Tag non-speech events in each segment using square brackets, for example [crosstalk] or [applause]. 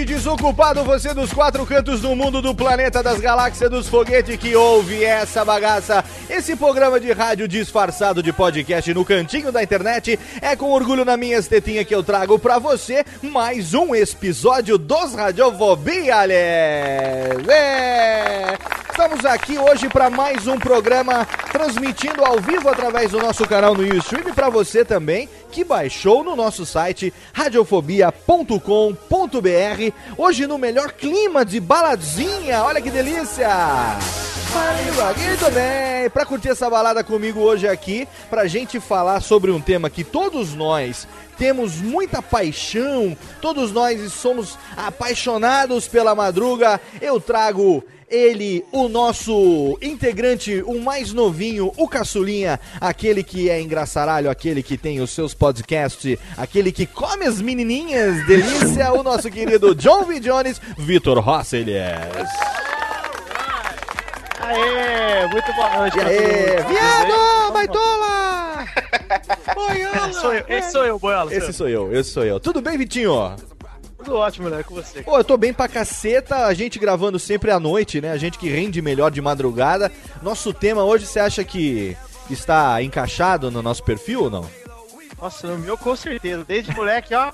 Ouvinte desocupado, você dos quatro cantos do mundo, do planeta, das galáxias, dos foguetes que ouve essa bagaça. Esse programa de rádio disfarçado de podcast no cantinho da internet é com orgulho na minha tetinha que eu trago pra você mais um episódio dos Radiofobia, aliás. É. Estamos aqui hoje para mais um programa transmitindo ao vivo através do nosso canal no YouTube para você também que baixou no nosso site radiofobia.com.br. Hoje no melhor clima de baladinha, olha que delícia! Muito bem, pra curtir essa balada comigo hoje aqui, pra gente falar sobre um tema que todos nós temos muita paixão, todos nós somos apaixonados pela madruga, eu trago ele, o nosso integrante, o mais novinho, o caçulinha, aquele que é engraçaralho, aquele que tem os seus podcasts, aquele que come as menininhas, delícia, o nosso querido John V. Jones, Vitor Rossi, ele é. Aê, muito boa noite. E mundo. viado, baitola! [laughs] É, sou eu, esse sou eu, Boiola. Esse sou eu, esse sou eu. Tudo bem, Vitinho? Tudo ótimo, né, com você. Pô, eu tô bem pra caceta, a gente gravando sempre à noite, né? A gente que rende melhor de madrugada. Nosso tema hoje, você acha que está encaixado no nosso perfil ou não? Nossa, no meu com certeza. Desde moleque, ó,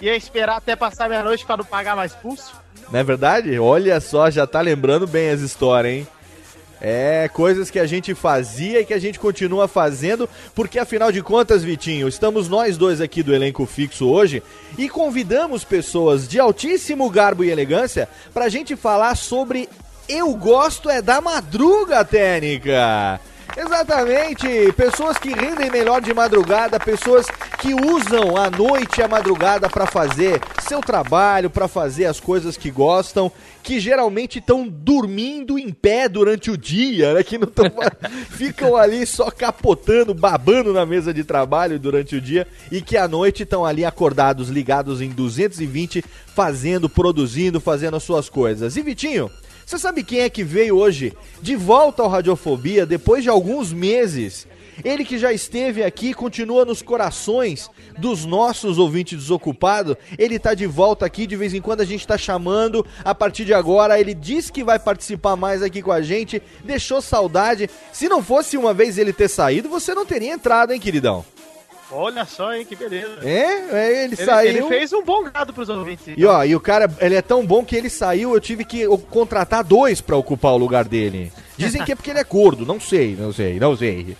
ia esperar até passar meia-noite pra não pagar mais pulso. Não é verdade? Olha só, já tá lembrando bem as histórias, hein? É, coisas que a gente fazia e que a gente continua fazendo, porque afinal de contas, Vitinho, estamos nós dois aqui do elenco fixo hoje e convidamos pessoas de altíssimo garbo e elegância pra gente falar sobre Eu Gosto é da Madruga, Técnica. Exatamente, pessoas que rendem melhor de madrugada, pessoas que usam a noite e a madrugada para fazer seu trabalho, para fazer as coisas que gostam, que geralmente estão dormindo em pé durante o dia, né? Que não tão, [laughs] ficam ali só capotando, babando na mesa de trabalho durante o dia e que à noite estão ali acordados, ligados em 220, fazendo, produzindo, fazendo as suas coisas. E Vitinho, você sabe quem é que veio hoje de volta ao Radiofobia depois de alguns meses? Ele que já esteve aqui, continua nos corações dos nossos ouvintes desocupados. Ele tá de volta aqui, de vez em quando a gente tá chamando. A partir de agora, ele disse que vai participar mais aqui com a gente. Deixou saudade. Se não fosse uma vez ele ter saído, você não teria entrado, hein, queridão? Olha só, hein, que beleza. É, é, ele, Ele, saiu. ele fez um bom gado pros ouvintes. E ó, e o cara, ele é tão bom que ele saiu, eu tive que contratar dois pra ocupar o lugar dele. Dizem que é porque ele é gordo, não sei, não sei, não sei.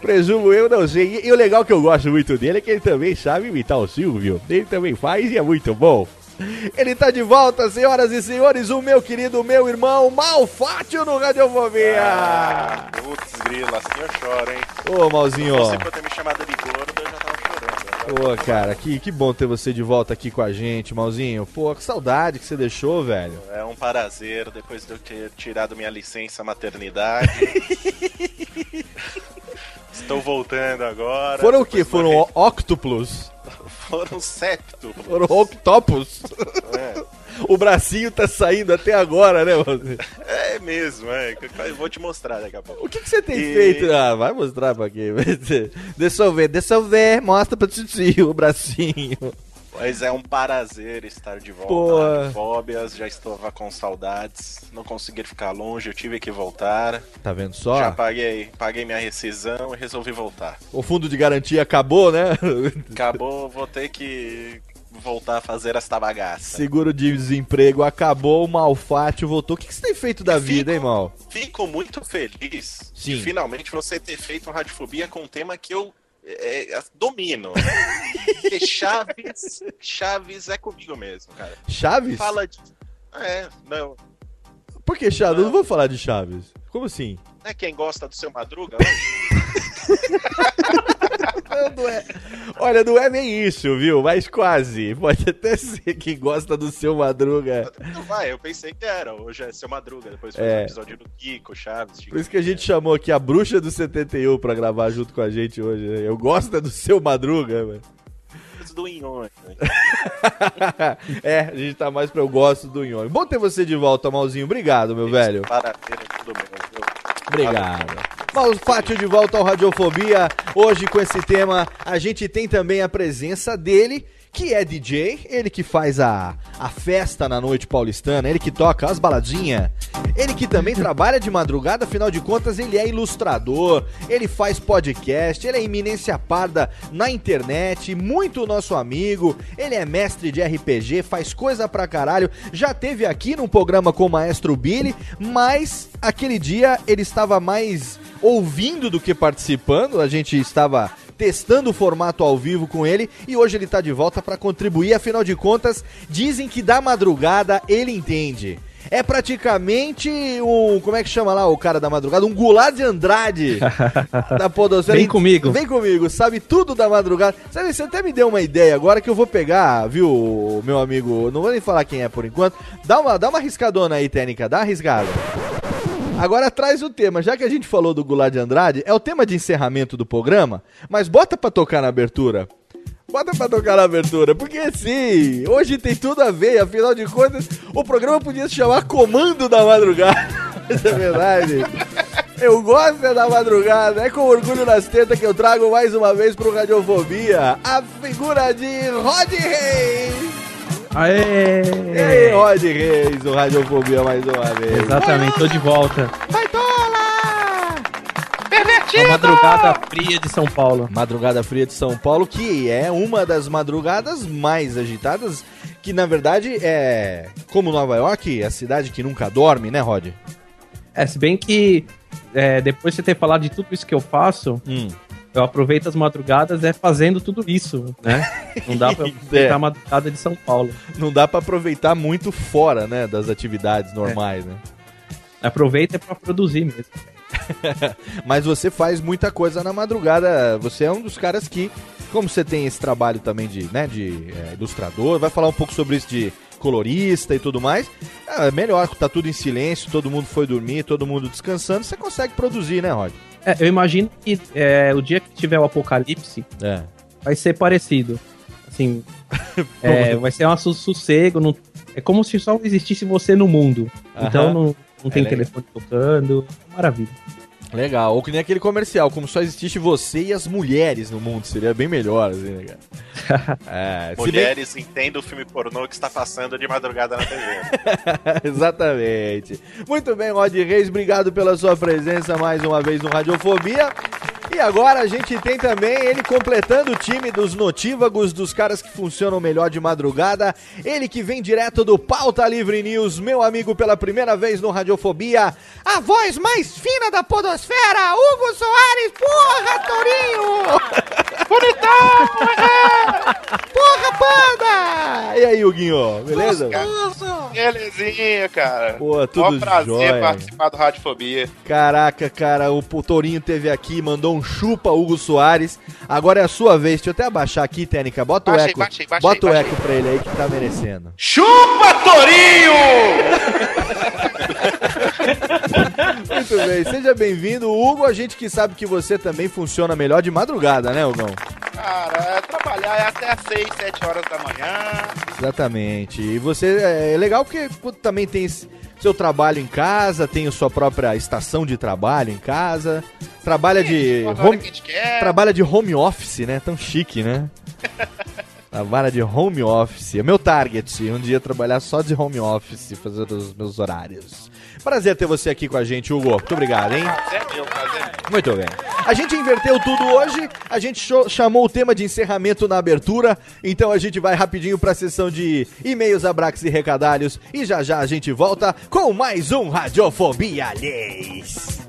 Presumo eu, não sei. E, e o legal que eu gosto muito dele é que ele também sabe imitar o Silvio. Ele também faz e é muito bom. Ele tá de volta, senhoras e senhores, o meu querido, meu irmão Malfátio no Radiofobia. Ah, putz, grila, assim eu choro, hein? Ô, Malzinho. Você por ter me chamado de gordo, eu já tava chorando. Pô, cara, que, que bom ter você de volta aqui com a gente, Malzinho. Pô, que saudade que você deixou, velho. É um prazer, depois de eu ter tirado minha licença maternidade. [laughs] Estou voltando agora. Foram o quê? Foram ó- Foram septo. Foram? É, [laughs] O bracinho tá saindo até agora, né, Malzinho? é mesmo, é. Eu vou te mostrar daqui a pouco. O que, que você tem E- feito? Ah, vai mostrar pra quem? [laughs] Deixa eu ver, deixa eu ver. Mostra pra Titi o bracinho. Mas é um prazer estar de volta. Fóbias, já estava com saudades. Não consegui ficar longe, eu tive que voltar. Tá vendo só? Já paguei, paguei minha rescisão e resolvi voltar. O fundo de garantia acabou, né? Acabou, vou ter que voltar a fazer esta bagaça. Seguro de desemprego acabou, o Malfátio voltou. O que, que você tem feito da vida, hein, Mal? Fico muito feliz Sim. de finalmente você ter feito um Radiofobia com um tema que eu é, é, domino. Porque [laughs] Chaves, Chaves é comigo mesmo, cara. Chaves? Fala de. É, não. Por que Chaves? Eu não vou falar de Chaves. Como assim? Não é quem gosta do seu Madruga? [laughs] Não, não é. Olha, não é bem isso, viu? Mas quase. Pode até ser quem gosta do seu Madruga. Não vai, eu pensei que era. Hoje é seu Madruga, depois foi É. o episódio do Kiko, Chaves. Por isso que a gente chamou aqui a bruxa do 71 pra gravar junto com a gente hoje. né? Eu gosto é do seu Madruga, mano. Do Inhonho. [laughs] é, a gente tá mais pra eu gosto do Nhonho. Bom ter você de volta, Malzinho. Obrigado, meu velho. Parabéns, tudo bem. viu? Obrigado. Malfátio de volta ao Radiofobia. Hoje com esse tema, a gente tem também a presença dele, que é DJ, ele que faz a, a festa na noite paulistana, ele que toca as baladinhas, ele que também [laughs] trabalha de madrugada, afinal de contas ele é ilustrador, ele faz podcast, ele é iminência parda na internet, muito nosso amigo, ele é mestre de RPG, faz coisa pra caralho, já teve aqui num programa com o Maestro Billy, mas aquele dia ele estava mais ouvindo do que participando, a gente estava testando o formato ao vivo com ele e hoje ele tá de volta para contribuir, afinal de contas, dizem que da madrugada ele entende. É praticamente um. Como é que chama lá o cara da madrugada? Um Goulart de Andrade [laughs] da Podosfera. Vem comigo. Vem comigo, sabe tudo da madrugada. Sabe, você até me deu uma ideia agora que eu vou pegar, viu, meu amigo? Não vou nem falar quem é por enquanto. Dá uma, dá uma riscadona aí, técnica, dá uma riscada. Agora traz o tema, já que a gente falou do Goulart de Andrade, é o tema de encerramento do programa, mas bota pra tocar na abertura. Bota pra tocar na abertura, porque sim, hoje tem tudo a ver, afinal de contas, o programa podia se chamar Comando da Madrugada. [laughs] Isso é verdade. Eu gosto é da madrugada, é com orgulho nas tetas que eu trago mais uma vez pro Radiofobia a figura de Rod Reis. Aê! E aí, Rod Reis, o Radiofobia mais uma vez. Exatamente, tô de volta. Vai tola! Uma madrugada fria de São Paulo. Madrugada Fria de São Paulo, que é uma das madrugadas mais agitadas, que na verdade é, como Nova York, a cidade que nunca dorme, né, Rod? É, se bem que é, depois de você ter falado de tudo isso que eu faço, Hum. Eu aproveito as madrugadas é fazendo tudo isso, né? Não dá pra [laughs] aproveitar É. a madrugada de São Paulo. Não dá pra aproveitar muito fora, né, das atividades normais, né? Aproveita é pra produzir mesmo. [laughs] Mas você faz muita coisa na madrugada. Você é um dos caras que, como você tem esse trabalho também de, né, de é, ilustrador, vai falar um pouco sobre isso de colorista e tudo mais. É melhor, tá tudo em silêncio, todo mundo foi dormir, todo mundo descansando, você consegue produzir, né, Rod? É, eu imagino que é, o dia que tiver o apocalipse É. vai ser parecido. Assim, [laughs] é, vai ser um sossego. Não, é como se só existisse você no mundo. Então não, não tem É telefone tocando. Maravilha. Legal, ou que nem aquele comercial, como só existisse você e as mulheres no mundo, seria bem melhor, assim, né, cara? [laughs] É, se bem- Mulheres entendem o filme pornô que está passando de madrugada na TV. [laughs] Exatamente. Muito bem, Rod Reis, obrigado pela sua presença mais uma vez no Radiofobia. E agora a gente tem também ele completando o time dos notívagos, dos caras que funcionam melhor de madrugada. Ele que vem direto do Pauta Livre News, meu amigo pela primeira vez no Radiofobia. A voz mais fina da podosfera, Hugo Soares, porra, Torinho! [laughs] Bonitão! Porra, panda! E aí, Huguinho, beleza? Belezinha, cara. Pô, tudo Mó prazer jóia. participar do Radiofobia. Caraca, cara, o Torinho teve aqui, mandou um chupa Hugo Soares. Agora é a sua vez. Deixa eu até abaixar aqui, Técnica. Bota o Baixei, eco. baixei, baixei, Bota o eco pra ele aí que tá merecendo. Chupa, Torinho! [laughs] [laughs] Muito bem, seja bem-vindo. Hugo, a gente que sabe que você também funciona melhor de madrugada, né, Hugão? Cara, é trabalhar é até às 6, 7 horas da manhã. Exatamente. E você é é legal porque também tem seu trabalho em casa, tem a sua própria estação de trabalho em casa, trabalha de Toda hora home, trabalha de home office, né? Tão chique, né? [laughs] Trabalha de home office. É meu target. Um dia trabalhar só de home office, fazer os meus horários. Prazer ter você aqui com a gente, Hugo. Muito obrigado, hein? Prazer meu, prazer. Muito bem. A gente inverteu tudo hoje, a gente chamou o tema de encerramento na abertura, então a gente vai rapidinho pra sessão de e-mails, abraços e recadalhos e já já a gente volta com mais um Radiofobia Alheis.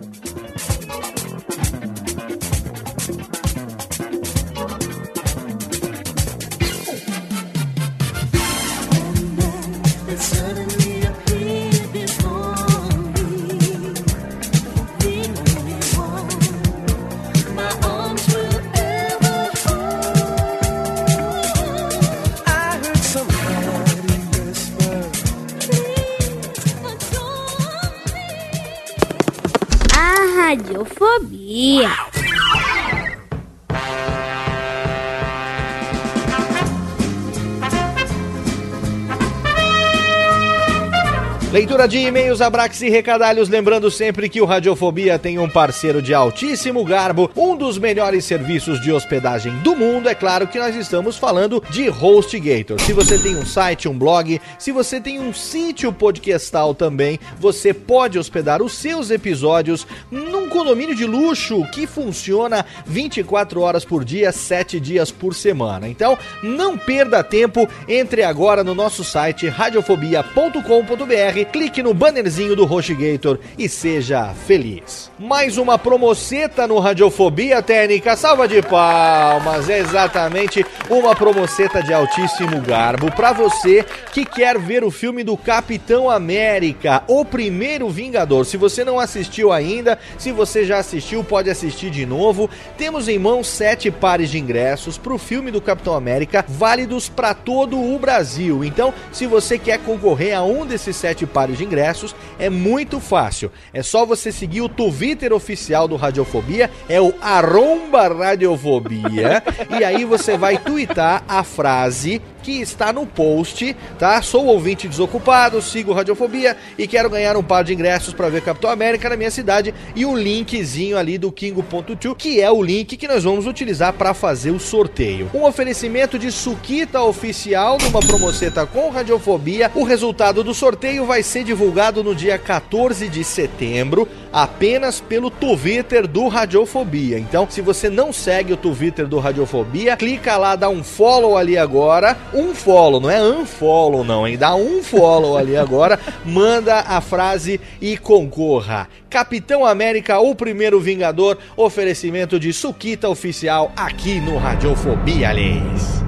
Leitura de e-mails, abraços e recadalhos, lembrando sempre que o Radiofobia tem um parceiro de altíssimo garbo, um dos melhores serviços de hospedagem do mundo, é claro que nós estamos falando de HostGator. Se você tem um site, um blog, se você tem um sítio podcastal também, você pode hospedar os seus episódios num condomínio de luxo que funciona 24 horas por dia, 7 dias por semana. Então, não perda tempo, entre agora no nosso site radiofobia.com.br, clique no bannerzinho do HostGator e seja feliz. Mais uma promoceta no Radiofobia Técnica, salva de palmas, é exatamente uma promoceta de altíssimo garbo para você que quer ver o filme do Capitão América, o primeiro Vingador. Se você não assistiu ainda, se você já assistiu, pode assistir de novo. Temos em mão sete pares de ingressos para o filme do Capitão América, válidos para todo o Brasil. Então, se você quer concorrer a um desses sete pares de ingressos, é muito fácil. É só você seguir o Twitter oficial do Radiofobia, é o arromba Radiofobia, e aí você vai twittar a frase que está no post, tá? Sou ouvinte desocupado, sigo Radiofobia e quero ganhar um par de ingressos para ver Capitão América na minha cidade e um linkzinho ali do Kingo.to, que é o link que nós vamos utilizar para fazer o sorteio. Um oferecimento de Suquita oficial numa promoceta com Radiofobia. O resultado do sorteio vai ser divulgado no dia 14 de setembro, apenas pelo Twitter do Radiofobia. Então, se você não segue o Twitter do Radiofobia, clica lá, dá um follow ali agora. Um follow, não é unfollow não, hein? Dá um follow ali agora, manda a frase e concorra. Capitão América, o primeiro Vingador, oferecimento de Suquita oficial aqui no Radiofobia, aliás.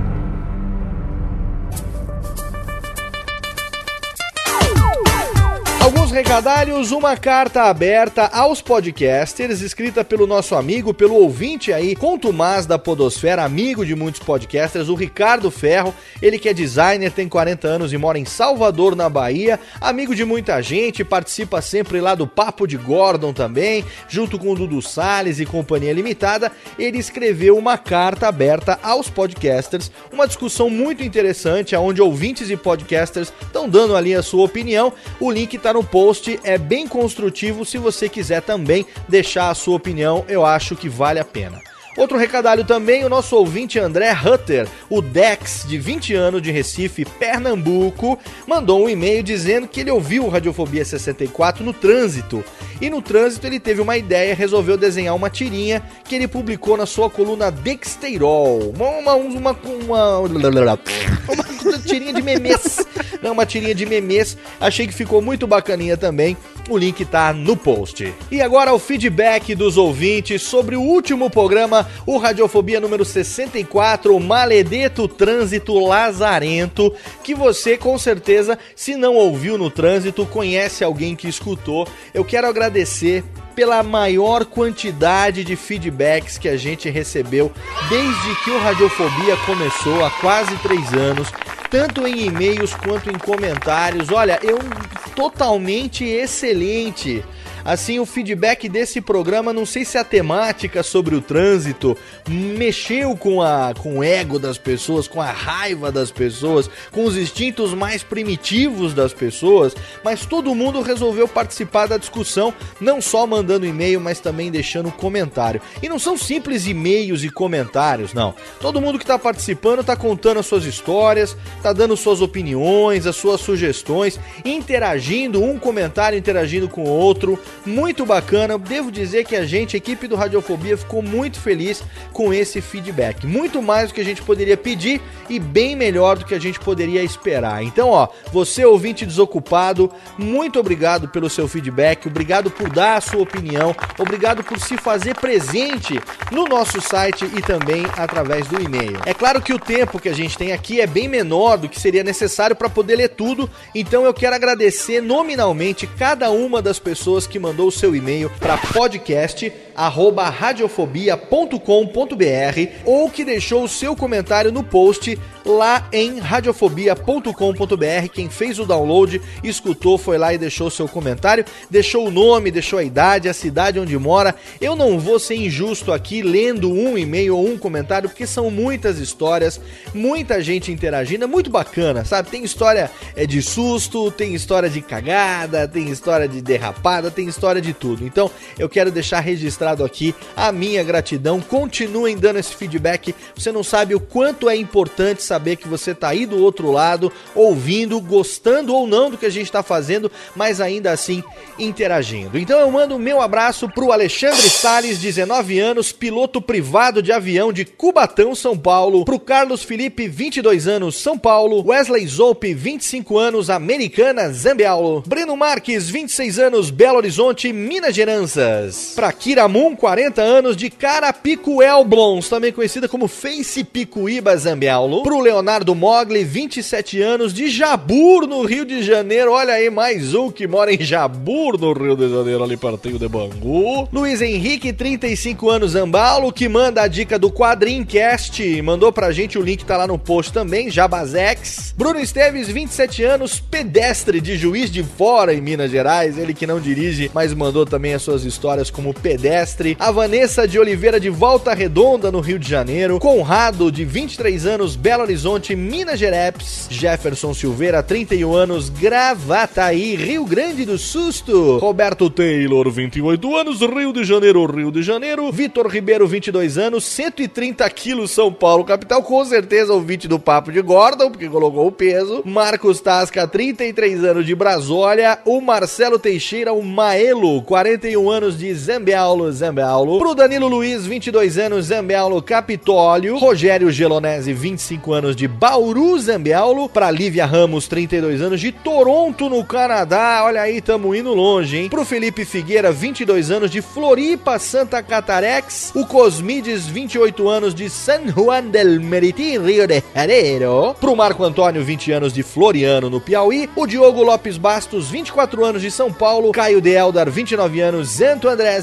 Alguns recadalhos, uma carta aberta aos podcasters, escrita pelo nosso amigo, pelo ouvinte aí, contumaz da Podosfera, amigo de muitos podcasters, o Ricardo Ferro. Ele que é designer, tem 40 anos e mora em Salvador, na Bahia. Amigo de muita gente, participa sempre lá do Papo de Gordon também, junto com o Dudu Salles e Companhia Limitada. Ele escreveu uma carta aberta aos podcasters, uma discussão muito interessante, onde ouvintes e podcasters estão dando ali a sua opinião. O link tá no post, é bem construtivo. Se você quiser também deixar a sua opinião, eu acho que vale a pena. Outro recadalho também, o nosso ouvinte André Hutter, o Dex, de 20 anos de Recife, Pernambuco, mandou um e-mail dizendo que ele ouviu o Radiofobia 64 no trânsito. E no trânsito ele teve uma ideia, resolveu desenhar uma tirinha que ele publicou na sua coluna Dexteirol. Uma, uma, uma, uma, uma tirinha de memes [laughs] É uma tirinha de memes. Achei que ficou muito bacaninha também. O link tá no post. E agora o feedback dos ouvintes sobre o último programa, o Radiofobia número 64, o Maledeto Trânsito Lazarento, que você com certeza, se não ouviu no trânsito, conhece alguém que escutou. Eu quero agradecer pela maior quantidade de feedbacks que a gente recebeu desde que o Radiofobia começou há quase três anos, tanto em e-mails quanto em comentários. Olha, eu totalmente excelente. Assim, o feedback desse programa, não sei se a temática sobre o trânsito mexeu com, a, com o ego das pessoas, com a raiva das pessoas, com os instintos mais primitivos das pessoas, mas todo mundo resolveu participar da discussão, não só mandando e-mail, mas também deixando comentário. E não são simples e-mails e comentários, não. Todo mundo que está participando está contando as suas histórias, está dando suas opiniões, as suas sugestões, interagindo, um comentário interagindo com o outro muito bacana. Devo dizer que a gente, a equipe do Radiofobia, ficou muito feliz com esse feedback. Muito mais do que a gente poderia pedir e bem melhor do que a gente poderia esperar. Então, ó, você ouvinte desocupado, muito obrigado pelo seu feedback, obrigado por dar a sua opinião, obrigado por se fazer presente no nosso site e também através do e-mail. É claro que o tempo que a gente tem aqui é bem menor do que seria necessário para poder ler tudo, então eu quero agradecer nominalmente cada uma das pessoas que mandou o seu e-mail para podcast@radiofobia.com.br ou que deixou o seu comentário no post lá em radiofobia.com.br. Quem fez o download, escutou, foi lá e deixou seu comentário, deixou o nome, deixou a idade, a cidade onde mora. Eu não vou ser injusto aqui lendo um e-mail ou um comentário, porque são muitas histórias, muita gente interagindo, é muito bacana, sabe? Tem história é de susto, tem história de cagada, tem história de derrapada, tem história de tudo. Então, eu quero deixar registrado aqui a minha gratidão. Continuem dando esse feedback. Você não sabe o quanto é importante saber que você tá aí do outro lado, ouvindo, gostando ou não do que a gente tá fazendo, mas ainda assim interagindo. Então eu mando o meu abraço pro Alexandre Sales, 19 anos, piloto privado de avião de Cubatão, São Paulo, pro Carlos Felipe, 22 anos, São Paulo, Wesley Zoupe, 25 anos, Americana, Zambiaulo, Breno Marques, 26 anos, Belo Horizonte, Minas Gerais, pra Kiramun, 40 anos, de Carapicuelblons, também conhecida como Face Picuíba, Zambiaulo, pro Leonardo Mogli, 27 anos, de Jabur, no Rio de Janeiro. Olha aí, mais um que mora em Jabur, no Rio de Janeiro, ali pertinho de Bangu. Luiz Henrique, 35 anos, Zambalo, que manda a dica do Quadrincast. Mandou pra gente, o link tá lá no post também, Jabazex. Bruno Esteves, 27 anos, pedestre de Juiz de Fora, em Minas Gerais. Ele que não dirige, mas mandou também as suas histórias como pedestre. A Vanessa de Oliveira, de Volta Redonda, no Rio de Janeiro. Conrado, de 23 anos, Belo Horizonte, Minas Gerais. Jefferson Silveira, 31 anos, Gravataí, Rio Grande do Susto. Roberto Taylor, 28 anos, Rio de Janeiro, Rio de Janeiro. Vitor Ribeiro, 22 anos, 130 quilos, São Paulo, capital. Com certeza ouvinte do Papo de Gordon, porque colocou o peso. Marcos Tasca, 33 anos, de Brasólia. O Marcelo Teixeira, o Maelo, 41 anos, de Zambiaulo, Zambiaulo. Pro Danilo Luiz, 22 anos, Zambiaulo, Capitólio. Rogério Gelonese, 25 anos, de Bauru, Zambiaulo. Pra Lívia Ramos, 32 anos, de Toronto, no Canadá. Olha aí, tamo indo longe, hein? Pro Felipe Figueira, 22 anos, de Floripa, Santa Catarex. O Cosmides, 28 anos, de San Juan del Meriti, Rio de Janeiro. Pro Marco Antônio, 20 anos, de Floriano, no Piauí. O Diogo Lopes Bastos, 24 anos, de São Paulo. Caio de Eldar, 29 anos, Santo André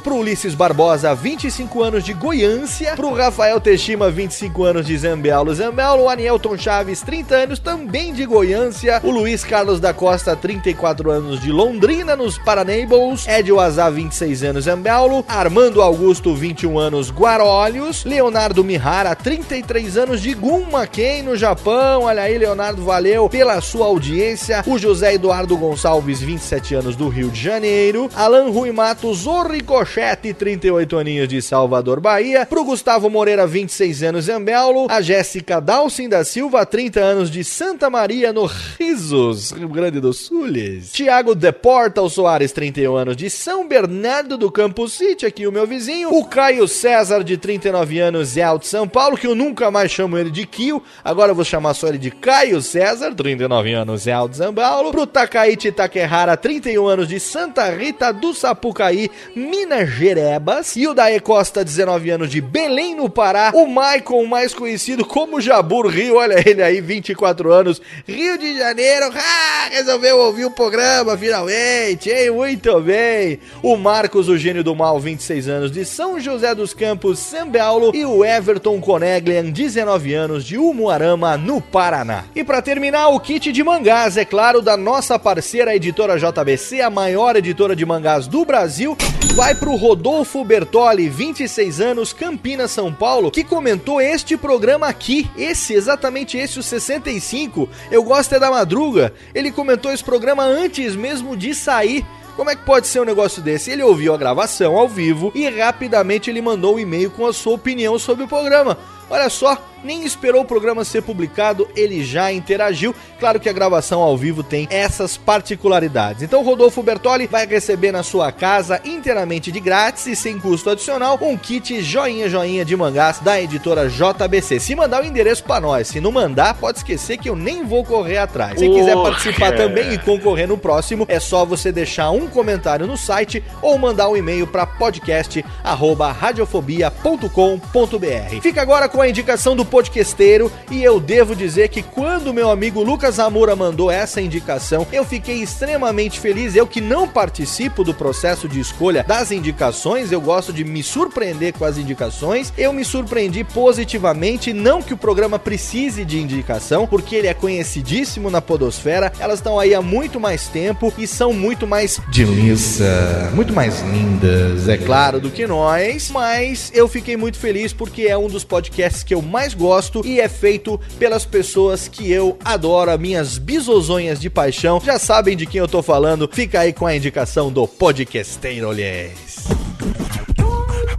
Pro Ulisses Barbosa, 25 anos, de Goiância. Pro Rafael Teixima, 25 anos, de Zambiaulo, Zambiaulo. O Anielton Chaves, 30 anos, também de Goiância. O Luiz Carlos da Costa, 34 anos, de Londrina, nos Paranables. Ed Wazá, 26 anos, Zambiaulo. Armando Augusto, 21 anos, Guarolhos. Leonardo Mihara, 33 anos, de Gunmaken, no Japão. Olha aí, Leonardo, valeu pela sua audiência. O José Eduardo Gonçalves, 27 anos, do Rio de Janeiro. Alan Rui Matos, o Rochete, 38 aninhos de Salvador, Bahia. Pro Gustavo Moreira, 26 anos, Zambelo. A Jéssica Dalcin da Silva, 30 anos de Santa Maria, no Risos, Rio Grande do Sul. Tiago Deportal Soares, 31 anos de São Bernardo do Campo City, aqui o meu vizinho. O Caio César, de 39 anos, é de São Paulo, que eu nunca mais chamo ele de Kio. Agora eu vou chamar só ele de Caio César, 39 anos, é de São Paulo. Pro Takaichi Takehara, 31 anos de Santa Rita do Sapucaí, Minas Gerebas. E o Dae Costa, 19 anos de Belém, no Pará. O Maicon, mais conhecido como Jabur Rio, olha ele aí, 24 anos, Rio de Janeiro. Ah, resolveu ouvir o programa finalmente, hein? Muito bem. O Marcos, o gênio do mal, 26 anos de São José dos Campos, São Paulo. E o Everton Coneglian, 19 anos de Umuarama, no Paraná. E para terminar, o kit de mangás, é claro, da nossa parceira editora JBC, a maior editora de mangás do Brasil, vai pro Rodolfo Bertoli, 26 anos, Campinas, São Paulo, que comentou este programa aqui, esse, exatamente esse, o 65. Eu gosto é da madruga. Ele comentou esse programa antes mesmo de sair. Como é que pode ser um negócio desse? Ele ouviu a gravação ao vivo e rapidamente ele mandou um e-mail com a sua opinião sobre o programa. Olha só, nem esperou o programa ser publicado, ele já interagiu. Claro que a gravação ao vivo tem essas particularidades. Então, Rodolfo Bertoli vai receber na sua casa, inteiramente de grátis e sem custo adicional, um kit joinha joinha de mangás da editora JBC. Se mandar o endereço para nós, se não mandar, pode esquecer que eu nem vou correr atrás. Se quiser participar também e concorrer no próximo, é só você deixar um comentário no site ou mandar um e-mail para podcast@radiofobia.com.br. Fica agora com a indicação do podcasteiro e eu devo dizer que quando meu amigo Lucas Amora mandou essa indicação, eu fiquei extremamente feliz. Eu que não participo do processo de escolha das indicações, eu gosto de me surpreender com as indicações. Eu me surpreendi positivamente, não que o programa precise de indicação, porque ele é conhecidíssimo na podosfera. Elas estão aí há muito mais tempo e são muito mais delícia, muito mais lindas, é claro, do que nós, mas eu fiquei muito feliz porque é um dos podcasts que eu mais gosto e é feito pelas pessoas que eu adoro, minhas bisozonhas de paixão. Já sabem de quem eu tô falando, fica aí com a indicação do podcasteiro, olhês.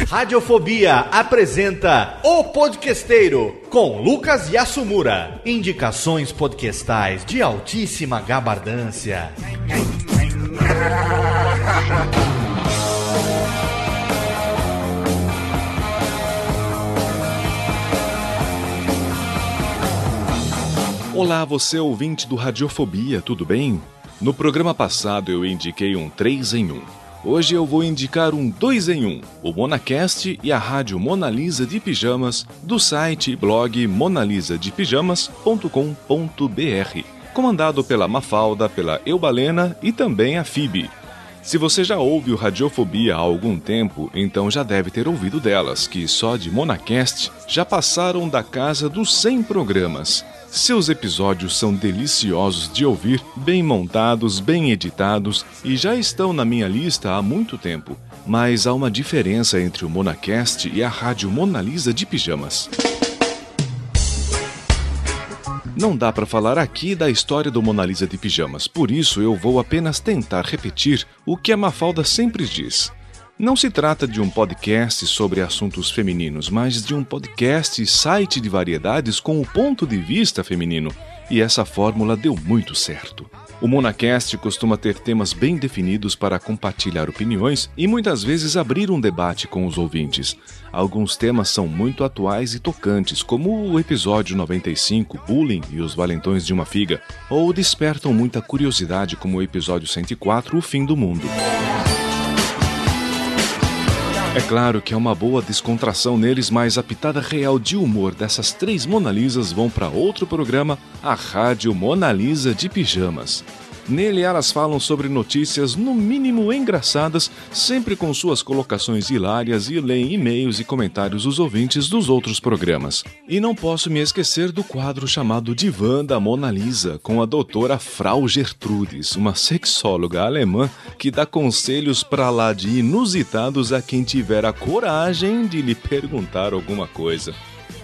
Radiofobia apresenta O Podcasteiro com Lucas Yasumura. Indicações podcastais de altíssima gabardância. Olá, você ouvinte do Radiofobia, tudo bem? No programa passado eu indiquei um 3 em 1. Hoje eu vou indicar um 2 em 1, o Monacast e a rádio Mona Lisa de Pijamas, do site e blog monalisadepijamas.com.br, comandado pela Mafalda, pela Eubalena e também a Fibe. Se você já ouve o Radiofobia há algum tempo, então já deve ter ouvido delas, que só de Monacast já passaram da casa dos 100 programas. Seus episódios são deliciosos de ouvir, bem montados, bem editados e já estão na minha lista há muito tempo. Mas há uma diferença entre o Monacast e a rádio Mona Lisa de Pijamas. Não dá para falar aqui da história do Mona Lisa de Pijamas, por isso eu vou apenas tentar repetir o que a Mafalda sempre diz. Não se trata de um podcast sobre assuntos femininos, mas de um podcast e site de variedades com o ponto de vista feminino. E essa fórmula deu muito certo. O Monacast costuma ter temas bem definidos para compartilhar opiniões e muitas vezes abrir um debate com os ouvintes. Alguns temas são muito atuais e tocantes, como o episódio 95, Bullying e os Valentões de uma Figa, ou despertam muita curiosidade, como o episódio 104, O Fim do Mundo. É claro que é uma boa descontração neles, mas a pitada real de humor dessas três Mona Lisas vão para outro programa, a Rádio Mona Lisa de Pijamas. Nele elas falam sobre notícias no mínimo engraçadas, sempre com suas colocações hilárias e leem e-mails e comentários dos ouvintes dos outros programas. E não posso me esquecer do quadro chamado Divã da Mona Lisa, com a doutora Frau Gertrudes, uma sexóloga alemã que dá conselhos para lá de inusitados a quem tiver a coragem de lhe perguntar alguma coisa.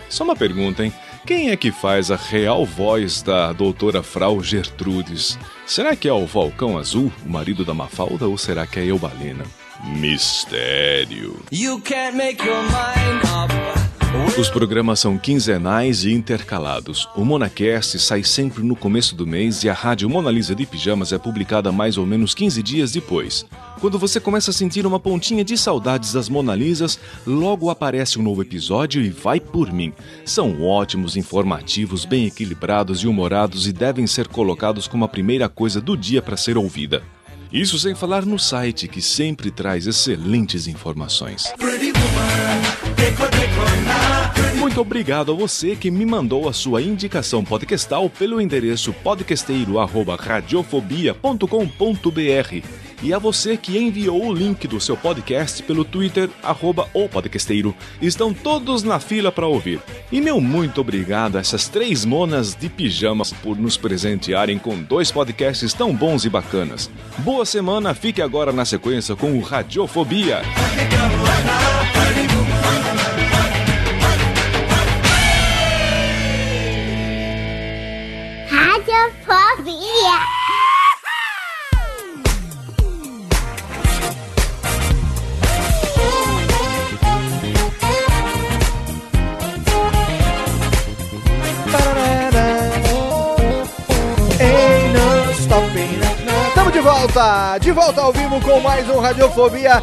Só uma pergunta, hein? Quem é que faz a real voz da doutora Frau Gertrudes? Será que é o Falcão Azul, o marido da Mafalda, ou será que é Eubalena? Mistério. Os programas são quinzenais e intercalados. O Monacast sai sempre no começo do mês e a Rádio Mona Lisa de Pijamas é publicada mais ou menos 15 dias depois. Quando você começa a sentir uma pontinha de saudades das Mona Lisas, logo aparece um novo episódio e vai por mim. São ótimos, informativos, bem equilibrados e humorados e devem ser colocados como a primeira coisa do dia para ser ouvida. Isso sem falar no site que sempre traz excelentes informações. Muito obrigado a você que me mandou a sua indicação podcastal pelo endereço podcasteiro@radiofobia.com.br e a você que enviou o link do seu podcast pelo Twitter arroba o podcasteiro. Estão todos na fila para ouvir. E meu muito obrigado a essas três monas de pijamas por nos presentearem com dois podcasts tão bons e bacanas. Boa semana, fique agora na sequência com o Radiofobia. Radiofobia. De volta, de volta ao vivo com mais um Radiofobia,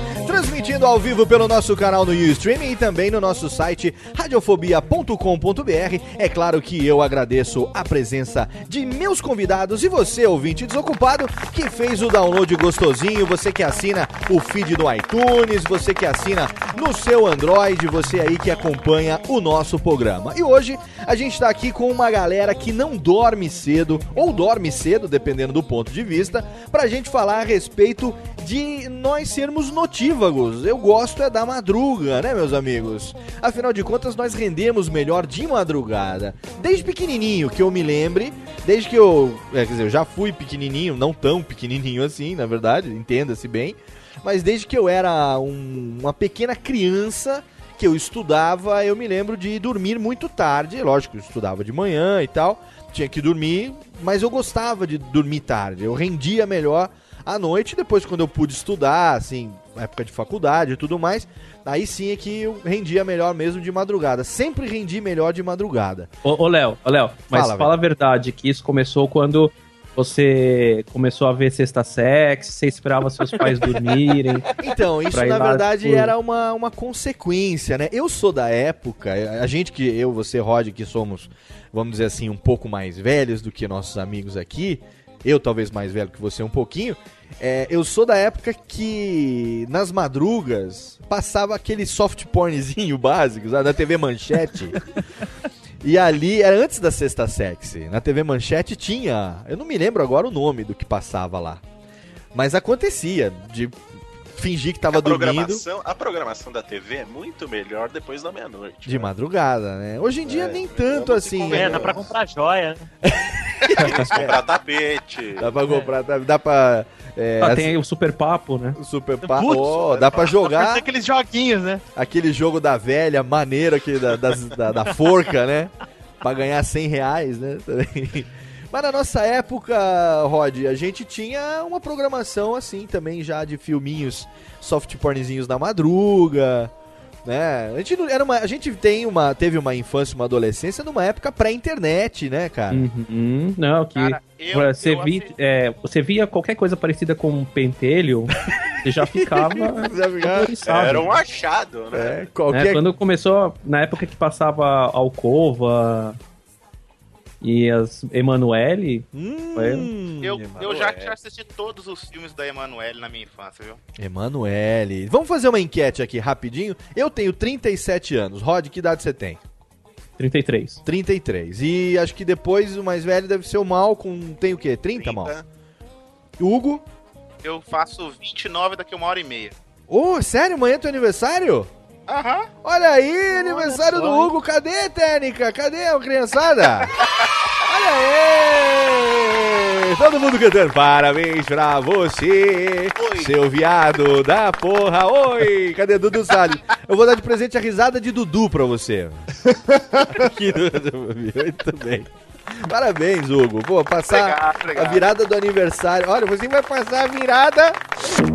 transmitindo ao vivo pelo nosso canal no Ustream e também no nosso site radiofobia.com.br. É claro que eu agradeço a presença de meus convidados e você, ouvinte desocupado, que fez o download gostosinho, você que assina o feed do iTunes, você que assina no seu Android, você aí que acompanha o nosso programa. E hoje a gente está aqui com uma galera que não dorme cedo, ou dorme cedo, dependendo do ponto de vista, pra gente falar a respeito de nós sermos notívagos. Eu gosto é da madruga, né, meus amigos? Afinal de contas, nós rendemos melhor de madrugada. Desde pequenininho, que eu me lembre, desde que eu, é, quer dizer, eu já fui pequenininho, não tão pequenininho assim, na verdade, entenda-se bem, mas desde que eu era um- uma pequena criança, que eu estudava, eu me lembro de dormir muito tarde. Lógico, eu estudava de manhã e tal, tinha que dormir, mas eu gostava de dormir tarde. Eu rendia melhor à noite. Depois, quando eu pude estudar, assim, época de faculdade e tudo mais, aí sim é que eu rendia melhor mesmo de madrugada. Sempre rendi melhor de madrugada. Ô, ô, Léo, ô, Léo, mas Fala, fala, a verdade que isso começou quando você começou a ver Sexta Sex, você esperava seus [laughs] pais dormirem. Então, isso na verdade tipo- era uma, uma consequência, né? Eu sou da época, a gente que, eu, você, Rod, que somos, vamos dizer assim, um pouco mais velhos do que nossos amigos aqui, eu talvez mais velho que você um pouquinho, é, eu sou da época que nas madrugas passava aquele soft pornzinho [laughs] básico, sabe, da TV Manchete. [laughs] E ali, era antes da Sexta Sexy, na TV Manchete tinha, eu não me lembro agora o nome do que passava lá. Mas acontecia de fingir que tava a dormindo a programação da TV é muito melhor depois da meia-noite. de madrugada, né? Hoje em dia É, nem tanto assim. É, né? dá pra comprar joia. né? comprar tapete. Dá pra comprar, [laughs] dá, dá pra. É, Ah, tem aí o Super Papo, né? o Super pa... Putz, oh, dá pra jogar aqueles joguinhos, né? aquele jogo da velha, maneiro aqui da, das- da, da forca, né? Pra ganhar 100 reais, né? Também. Mas na nossa época, Rod, a gente tinha uma programação assim também já de filminhos soft pornzinhos na madruga, né? A gente, era uma, a gente tem uma, teve uma infância, uma adolescência numa época pré-internet, né, cara? Uhum, não, que Cara, eu, você, eu vi, é, você via qualquer coisa parecida com um pentelho, você já ficava [laughs] Já ficava-. Era um achado, né? É, né? qualquer Quando começou, na época que passava Alcova e as Emanuele, Hum, Eu, eu já, assisti todos os filmes da Emanuele na minha infância, viu? Emanuele. Vamos fazer uma enquete aqui rapidinho. Eu tenho 37 anos. Rod, que idade você tem? 33. 33. E acho que depois o mais velho deve ser o Mal com. Tem o quê? 30, Mal? Hugo? Eu faço 29 daqui a uma hora e meia. Ô, sério? Amanhã é teu aniversário? Aham. Olha aí, aniversário do Hugo. Cadê, técnica? Cadê a criançada? [laughs] Olha aí! Todo mundo cantando. Parabéns pra você, Oi. seu viado da porra. Oi! Cadê Dudu Salles? Eu vou dar de presente a risada de Dudu pra você. [laughs] Muito bem. [laughs] Parabéns, Hugo. Pô, passar Obrigado, obrigado. a virada do aniversário. Olha, você vai passar a virada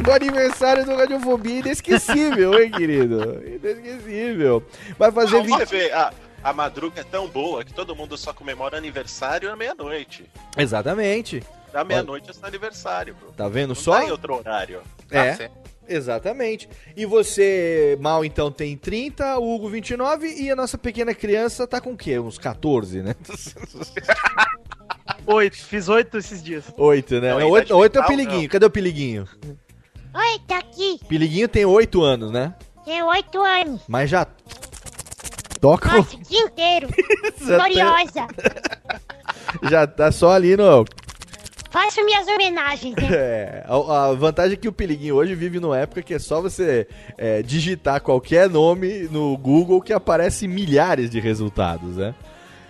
do aniversário do Radiofobia inesquecível, hein, querido? Inesquecível. Vai fazer Não, você 20... vê, a, a madruga é tão boa que todo mundo só comemora aniversário à meia-noite. Exatamente. Da meia-noite é seu aniversário, bro. Tá vendo Não só? tá em outro horário. É. Exatamente. E você, Mal, então, tem 30, o Hugo 29 e a nossa pequena criança tá com o quê? Uns 14, né? [laughs] Oito, fiz oito esses dias. 8, né? Não, 8, 8 é o Piliguinho. Cadê o Piliguinho? Oi, tá aqui. Piliguinho tem 8 anos, né? Tenho oito anos. Mas já toca, Nossa, o dia inteiro. [laughs] Já tem- Gloriosa. [laughs] já tá só ali no Faço minhas homenagens, né? [laughs] É, a, a vantagem é que o Piliguinho hoje vive numa época que é só você é, digitar qualquer nome no Google que aparece milhares de resultados, né?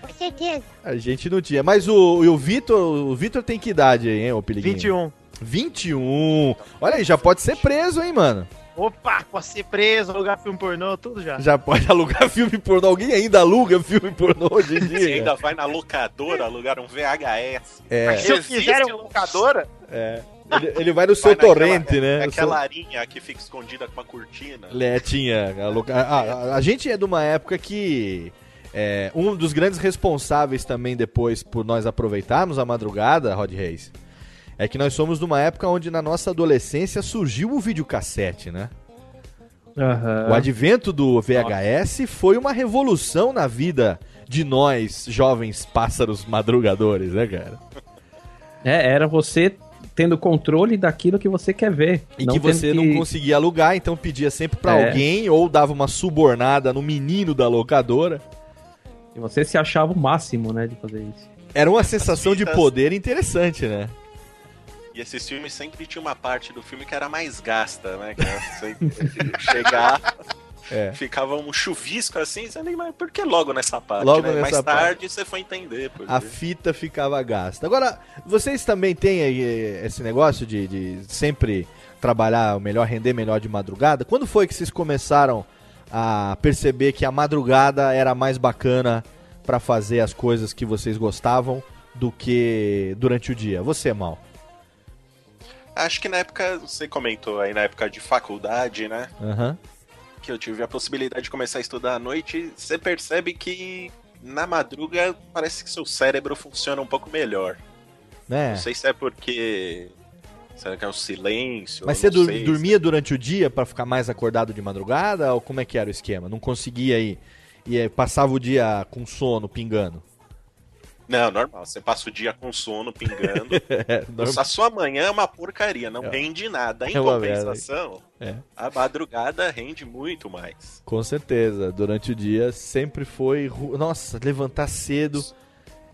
Com certeza. A gente não tinha. Mas o, o Vitor, o Vitor tem que idade aí, hein, o Piliguinho? 21. 21. Olha aí, já pode ser preso, hein, mano? Opa, pode ser preso, alugar filme pornô, tudo já. Já pode [laughs] alugar filme pornô. Alguém ainda aluga filme pornô hoje em [laughs] Você dia? ainda vai na locadora alugar um VHS. É, Se eu quiser um- locadora? é. Ele, ele vai no seu Vai naquela- torrente, né? é O seu- Aquela arinha que fica escondida com uma cortina. É, tinha. A, loca- a- a- a gente é de uma época que. é, um dos grandes responsáveis também depois por nós aproveitarmos a madrugada, Rod Reis, é que nós somos de uma época onde na nossa adolescência surgiu o videocassete, né? Aham. O advento do VHS foi uma revolução na vida de nós, jovens pássaros madrugadores, né, cara? É, era você tendo controle daquilo que você quer ver. E não que você não conseguia alugar, então pedia sempre pra É. alguém ou dava uma subornada no menino da locadora. E você se achava o máximo, né, de fazer isso. Era uma sensação de fitas- poder interessante, né? E esses filmes sempre tinha uma parte do filme que era mais gasta, né? Que era você [laughs] chegar, É. ficava um chuvisco assim, você nem mas por que logo nessa parte? Logo né? nessa mais parte. tarde você foi entender. Por A fita ficava gasta. Agora, vocês também têm aí, eh, esse negócio de, de sempre trabalhar melhor, render melhor de madrugada? Quando foi que vocês começaram a perceber que a madrugada era mais bacana pra fazer as coisas que vocês gostavam do que durante o dia? Você, Mal. Acho que na época, você comentou aí na época de faculdade, né? Aham. Que eu tive a possibilidade de começar a estudar à noite, você percebe que na madruga parece que seu cérebro funciona um pouco melhor. Né? Não sei se é porque. Será que é o silêncio? Mas você sei. dormia durante o dia pra ficar mais acordado de madrugada? Ou como é que era o esquema? Não conseguia ir e eh, passava o dia com sono, pingando? Não, normal. Você passa o dia com sono, pingando. [laughs] É, normal. A sua manhã é uma porcaria, não É. rende nada. Em É merda. compensação, É. a madrugada rende muito mais. Com certeza, durante o dia sempre foi. Nossa, levantar cedo.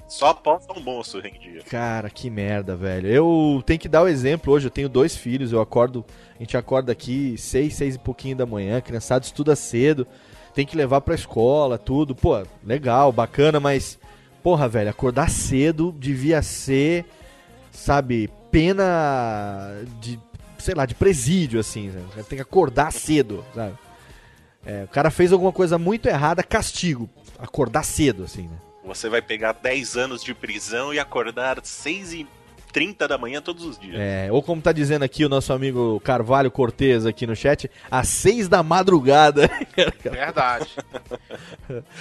Só após almoço rendia. Cara, que merda, velho. Eu tenho que dar o exemplo hoje. Eu tenho dois filhos. Eu acordo. A gente acorda aqui seis, seis e pouquinho da manhã. Criançado estuda cedo. Tem que levar pra escola, tudo. Pô, legal, bacana, mas. Porra, velho, acordar cedo devia ser. Sabe, pena de. Sei lá, de presídio, assim. né? Tem que acordar cedo, sabe? É, o cara fez alguma coisa muito errada, castigo. Acordar cedo, assim, né? Você vai pegar 10 anos de prisão e acordar 6 e 30 da manhã todos os dias. É, ou como tá dizendo aqui o nosso amigo Carvalho Cortez aqui no chat, às seis da madrugada. [laughs] Verdade.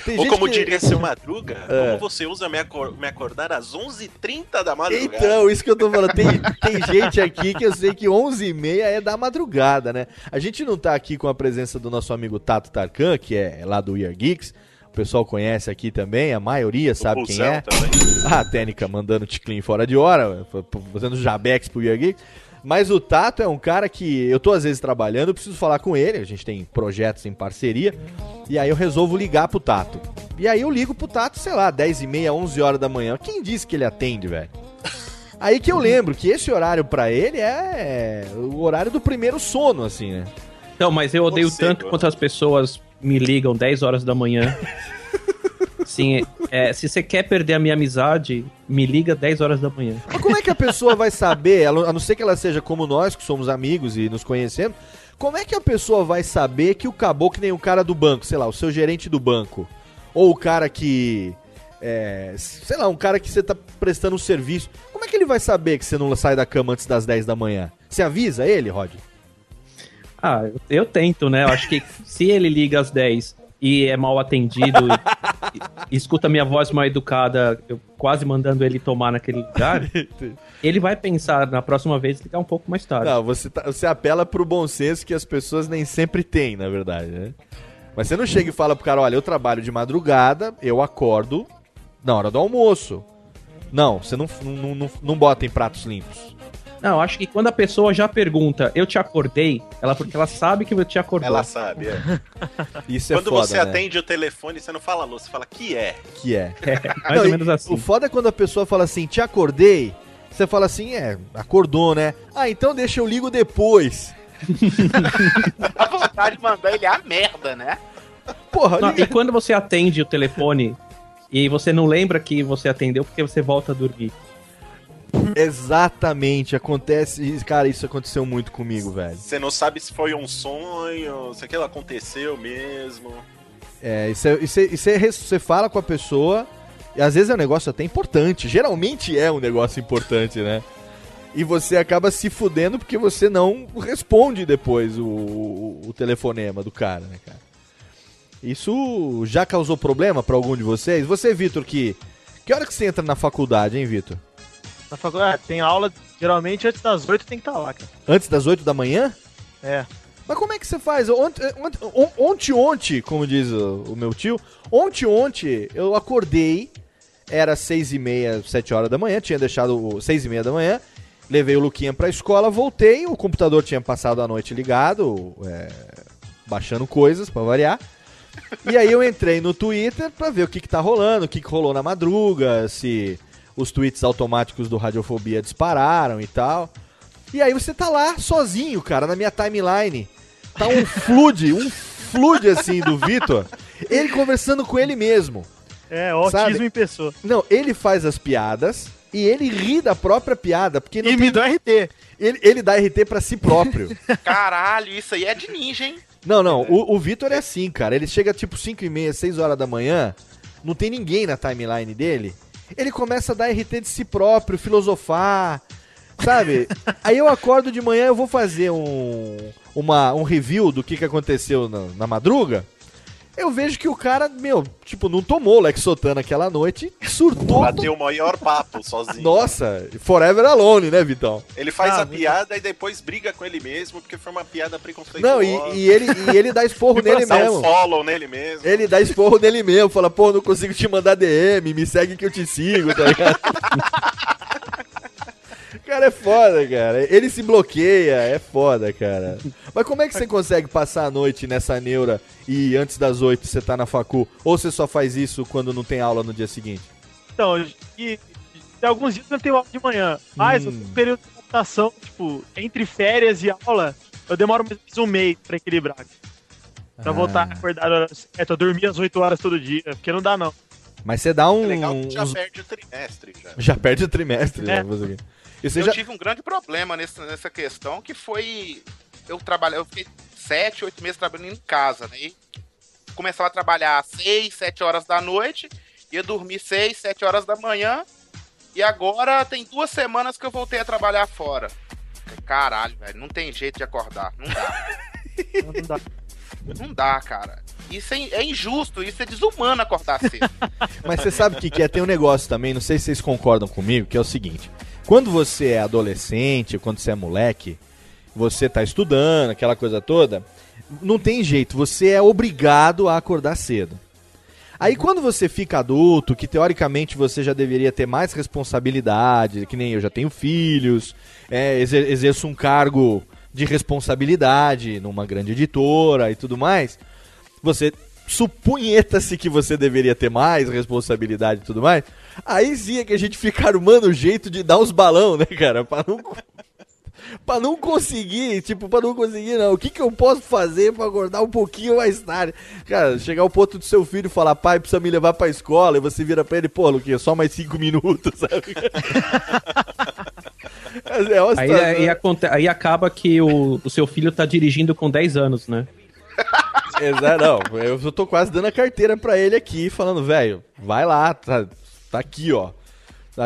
Tem Ou como que- diria seu Madruga, [laughs] É. como você usa me, acor- me acordar às 11h30 da madrugada. Então, isso que eu tô falando. Tem, tem gente aqui que eu sei que 11h30 é da madrugada, né? A gente não tá aqui com a presença do nosso amigo Tato Tarkan, que é lá do We Are Geeks. O pessoal conhece aqui também, a maioria sabe quem é. também. Ah, a técnica mandando ticlin fora de hora, fazendo jabex pro Geeks. Mas o Tato é um cara que eu tô às vezes trabalhando, eu preciso falar com ele, a gente tem projetos em parceria, e aí eu resolvo ligar pro Tato. E aí eu ligo pro Tato, sei lá, 10 e meia, 11 horas da manhã. Quem disse que ele atende, velho? Aí que eu lembro que esse horário pra ele é o horário do primeiro sono, assim, né? Então, mas eu odeio Morcego. tanto quanto as pessoas me ligam 10 horas da manhã. Sim, é, se você quer perder a minha amizade, me liga 10 horas da manhã. Mas como é que a pessoa vai saber, a não ser que ela seja como nós, que somos amigos e nos conhecemos, como é que a pessoa vai saber que o caboclo, nem o cara do banco, sei lá, o seu gerente do banco, ou o cara que é, sei lá, um cara que você tá prestando um serviço. Como é que ele vai saber que você não sai da cama antes das 10 da manhã? Você avisa ele, Rod? Ah, eu, tento, né? Eu acho que se ele liga às 10 e é mal atendido e, e escuta minha voz mal educada, eu quase mandando ele tomar naquele lugar, [laughs] ele vai pensar na próxima vez ligar um pouco mais tarde. Não, você, tá- você apela pro bom senso que as pessoas nem sempre têm, na verdade, né? Mas você não chega e fala pro cara, olha, eu trabalho de madrugada, eu acordo na hora do almoço. Não, você não, não, não, não bota em pratos limpos. Não, eu acho que quando a pessoa já pergunta, eu te acordei, ela porque ela sabe que eu te acordou. Ela sabe, é. [laughs] Isso é Quando foda, você né? atende o telefone, você não fala alô, você fala que é. Que é. [laughs] mais Não, ou menos assim. O foda é quando a pessoa fala assim, te acordei. Você fala assim, é, acordou, né? Ah, então deixa eu ligo depois. [laughs] A vontade de mandar ele a merda, né? Porra, Não, e quando você atende o telefone e você não lembra que você atendeu porque você volta a dormir. Exatamente, acontece. Cara, isso aconteceu muito comigo, velho. Você não sabe se foi um sonho, se aquilo aconteceu mesmo. É, e você- fala com a pessoa, e às vezes é um negócio até importante. Geralmente é um negócio importante, né? E você acaba se fudendo porque você não responde depois o, o, o telefonema do cara, né, cara? Isso já causou problema pra algum de vocês? Você, Vitor, que. Que hora que você entra na faculdade, hein, Vitor? Na faculdade, tem aula, geralmente antes das 8 tem que estar lá, cara. Antes das 8 da manhã? É. Mas como é que você faz? Ontem, ontem, on- ontem, ontem, como diz o, o meu tio, ontem, ontem eu acordei, era seis e meia, sete horas da manhã, tinha deixado seis e meia da manhã, levei o Luquinha pra escola, voltei, o computador tinha passado a noite ligado, é, baixando coisas pra variar. E aí eu entrei no Twitter pra ver o que, que tá rolando, o que, que rolou na madruga, se os tweets automáticos do Radiofobia dispararam e tal. E aí você tá lá sozinho, cara, na minha timeline. Tá um [laughs] flood, um flood assim do Vitor. Ele conversando com ele mesmo. É, autismo Sabe? em pessoa. Não, ele faz as piadas e ele ri da própria piada, porque não E tem... me dá RT. ele, ele dá RT pra si próprio. [laughs] Caralho, isso aí é de ninja, hein? Não, não, o, o Vitor é assim, cara. Ele chega tipo 5 e meia, 6 horas da manhã, não tem ninguém na timeline dele. Ele começa a dar RT de si próprio, filosofar, sabe? [laughs] Aí eu acordo de manhã, eu vou fazer um, uma, um review do que, que aconteceu na, na madruga. Eu vejo que o cara, meu, tipo, não tomou Lexotan aquela noite surtou. Bateu o maior papo sozinho. Nossa, forever alone, né, Vitão? Ele faz Ah, a piada e depois briga com ele mesmo, porque foi uma piada preconceituosa. Não, e, e ele, e ele dá esporro [laughs] nele Dá um mesmo. follow nele mesmo. Ele dá esporro nele mesmo, fala, pô, não consigo te mandar DM, me segue que eu te sigo, tá ligado? [laughs] cara é foda, cara. Ele se bloqueia, é foda, cara. Mas como é que você consegue passar a noite nessa neura e antes das oito você tá na facu? Ou você só faz isso quando não tem aula no dia seguinte? Então, e, tem alguns dias eu tenho aula de manhã, mas Hum. um período de adaptação, tipo, entre férias e aula, eu demoro mais um mês pra equilibrar. Pra Ah. voltar a acordar na hora certa, eu dormir às 8 horas todo dia, porque não dá não. Mas você dá um. É legal que já uns- perde o trimestre já. já perde o trimestre, É. né? Você- eu já... tive um grande problema nessa, nessa questão, que foi. Eu trabalhei, eu fiquei sete, oito meses trabalhando em casa, né? E começava a trabalhar às seis, sete horas da noite, ia dormir seis, sete horas da manhã, e agora tem duas semanas que eu voltei a trabalhar fora. Caralho, velho, não tem jeito de acordar. Não dá. [laughs] Não dá. Não dá, cara. Isso é, é injusto, isso é desumano acordar cedo. [laughs] Mas você sabe o que, que é? Tem um negócio também, não sei se vocês concordam comigo, que é o seguinte: quando você é adolescente, quando você é moleque, você tá estudando, aquela coisa toda, não tem jeito, você é obrigado a acordar cedo. Aí quando você fica adulto, que teoricamente você já deveria ter mais responsabilidade, que nem eu já tenho filhos, é, exer- exerço um cargo de responsabilidade numa grande editora e tudo mais, você supunheta-se que você deveria ter mais responsabilidade e tudo mais, aí sim é que a gente fica armando o jeito de dar uns balão, né, cara? Pra não, pra não conseguir, tipo, pra não conseguir, não. O que, que eu posso fazer pra acordar um pouquinho mais tarde? Cara, chegar ao ponto do seu filho falar, pai, precisa me levar pra escola, e você vira pra ele, pô, Luquinha, só mais cinco minutos, sabe? [laughs] é uma Aí, situação- aí, aí acaba que o, o seu filho tá dirigindo com 10 anos, né? [laughs] Exato, não. Eu tô quase dando a carteira pra ele aqui, falando, velho, vai lá, tá, tá aqui, ó.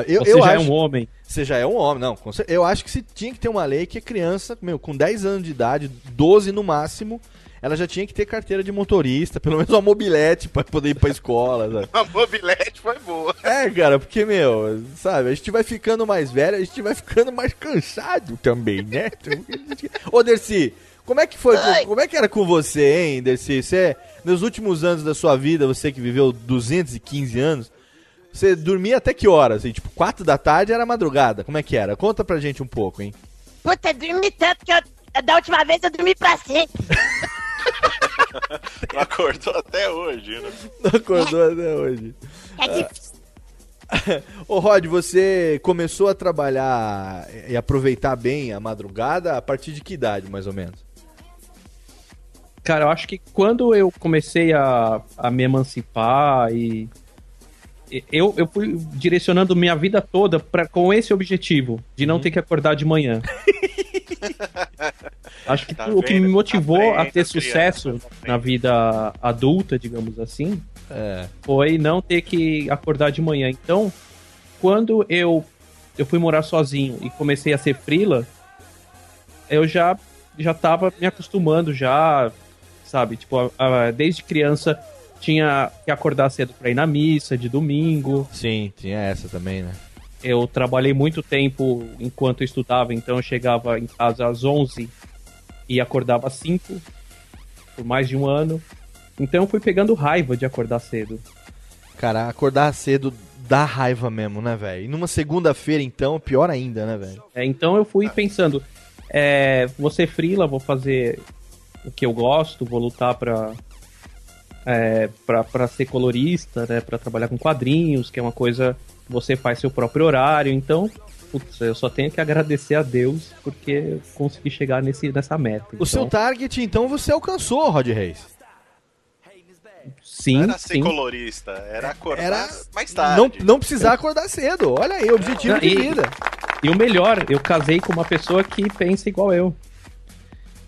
Eu, Você eu já é acho- um homem. Você já é um homem, não. Eu acho que se tinha que ter uma lei que a criança, meu, com 10 anos de idade, 12 no máximo, ela já tinha que ter carteira de motorista, pelo menos uma mobilete pra poder ir pra escola, sabe? [laughs] A mobilete foi boa. É, cara, porque, meu, sabe, a gente vai ficando mais velho, a gente vai ficando mais cansado também, né? [laughs] Ô, Dercy, como é que foi, como é que era com você, hein, Dercy? Você, nos últimos anos da sua vida, você que viveu 215 anos, você dormia até que horas? Assim, tipo, 4 da tarde era madrugada, como é que era? Conta pra gente um pouco, hein? Puta, dormi tanto que eu, da última vez eu dormi pra sempre. Não [laughs] acordou até hoje, né? Não [laughs] acordou até hoje. É difícil. [laughs] Ô Rod, você começou a trabalhar e aproveitar bem a madrugada a partir de que idade, mais ou menos? Cara, eu acho que quando eu comecei a, a me emancipar e. Eu, eu fui direcionando minha vida toda pra, com esse objetivo, de não ter que acordar de manhã. [laughs] Acho que Tá o que me vendo? motivou a ter criança, sucesso aprenda. na vida adulta, digamos assim, É. foi não ter que acordar de manhã. Então, quando eu, eu fui morar sozinho e comecei a ser frila, eu já já tava me acostumando já, sabe? Tipo, a- a- desde criança tinha que acordar cedo pra ir na missa de domingo. Sim, tinha essa também, né? Eu trabalhei muito tempo enquanto estudava, então eu chegava em casa às 11 e acordava às 5 por mais de um ano. Então eu fui pegando raiva de acordar cedo. Cara, acordar cedo dá raiva mesmo, né, velho? E numa segunda-feira, então, pior ainda, né, velho? É, então eu fui pensando, é, vou ser frila, vou fazer o que eu gosto, vou lutar pra, é, pra, pra ser colorista, né, pra trabalhar com quadrinhos, que é uma coisa que você faz seu próprio horário, então, putz, eu só tenho que agradecer a Deus porque eu consegui chegar nesse, nessa meta. O seu target, então, você alcançou, Rod Reis. Sim, Não era ser sim. colorista, era acordar Era mais tarde. Não, não precisar acordar cedo. Olha aí, objetivo Não, de e- vida. E o melhor, eu casei com uma pessoa que pensa igual eu.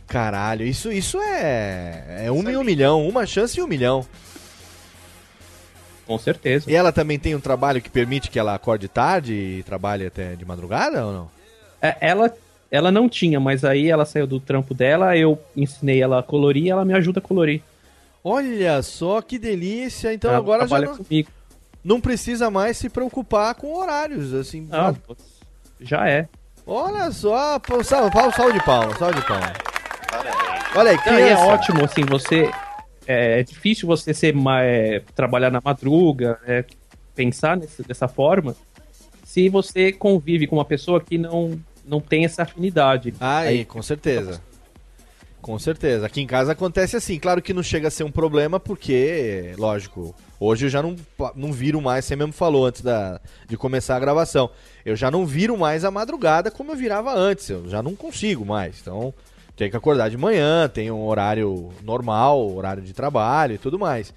Caralho, isso, isso é. É uma em um milhão, uma chance em um milhão. Com certeza. E ela também tem um trabalho que permite que ela acorde tarde e trabalhe até de madrugada ou não? É, ela, ela não tinha, mas aí ela saiu do trampo dela, eu ensinei ela a colorir e ela me ajuda a colorir. Olha só que delícia. Então Ela agora já não, comigo. não precisa mais se preocupar com horários, assim. Não, já é. Olha só, salve, salve, de palma, salve de Olha aí, Não, é criança. ótimo, assim, você. É, é difícil você ser mais, trabalhar na madruga, né, pensar nesse- dessa forma, se você convive com uma pessoa que não, não tem essa afinidade. Aí, com certeza. Com certeza. Aqui em casa acontece assim. Claro que não chega a ser um problema, porque, lógico, hoje eu já não, não viro mais, você mesmo falou antes da, de começar a gravação. Eu já não viro mais a madrugada como eu virava antes. Eu já não consigo mais. Então, tenho que acordar de manhã, tem um horário normal, horário de trabalho e tudo mais.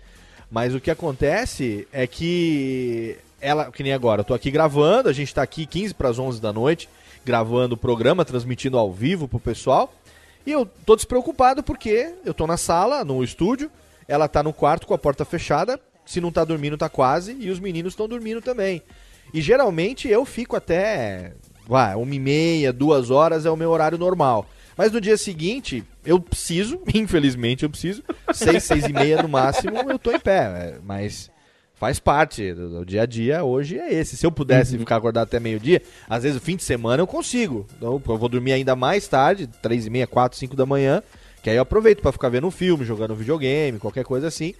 Mas o que acontece é que ela, que nem agora, eu tô aqui gravando, a gente tá aqui 15 para as 11 da noite, gravando o programa, transmitindo ao vivo pro pessoal. E eu tô despreocupado porque eu tô na sala, no estúdio, ela tá no quarto com a porta fechada, se não tá dormindo tá quase, e os meninos estão dormindo também. E geralmente eu fico até, vai, uma e meia, duas horas é o meu horário normal. Mas no dia seguinte, eu preciso, [laughs] infelizmente eu preciso, seis, seis e meia no máximo, eu tô em pé. é, Mas faz parte do, do dia a dia, hoje é esse. Se eu pudesse ficar acordado até meio-dia, às vezes o fim de semana eu consigo. Então eu vou dormir ainda mais tarde, três e meia, quatro, cinco da manhã, que aí eu aproveito pra ficar vendo um filme, jogando videogame, qualquer coisa assim.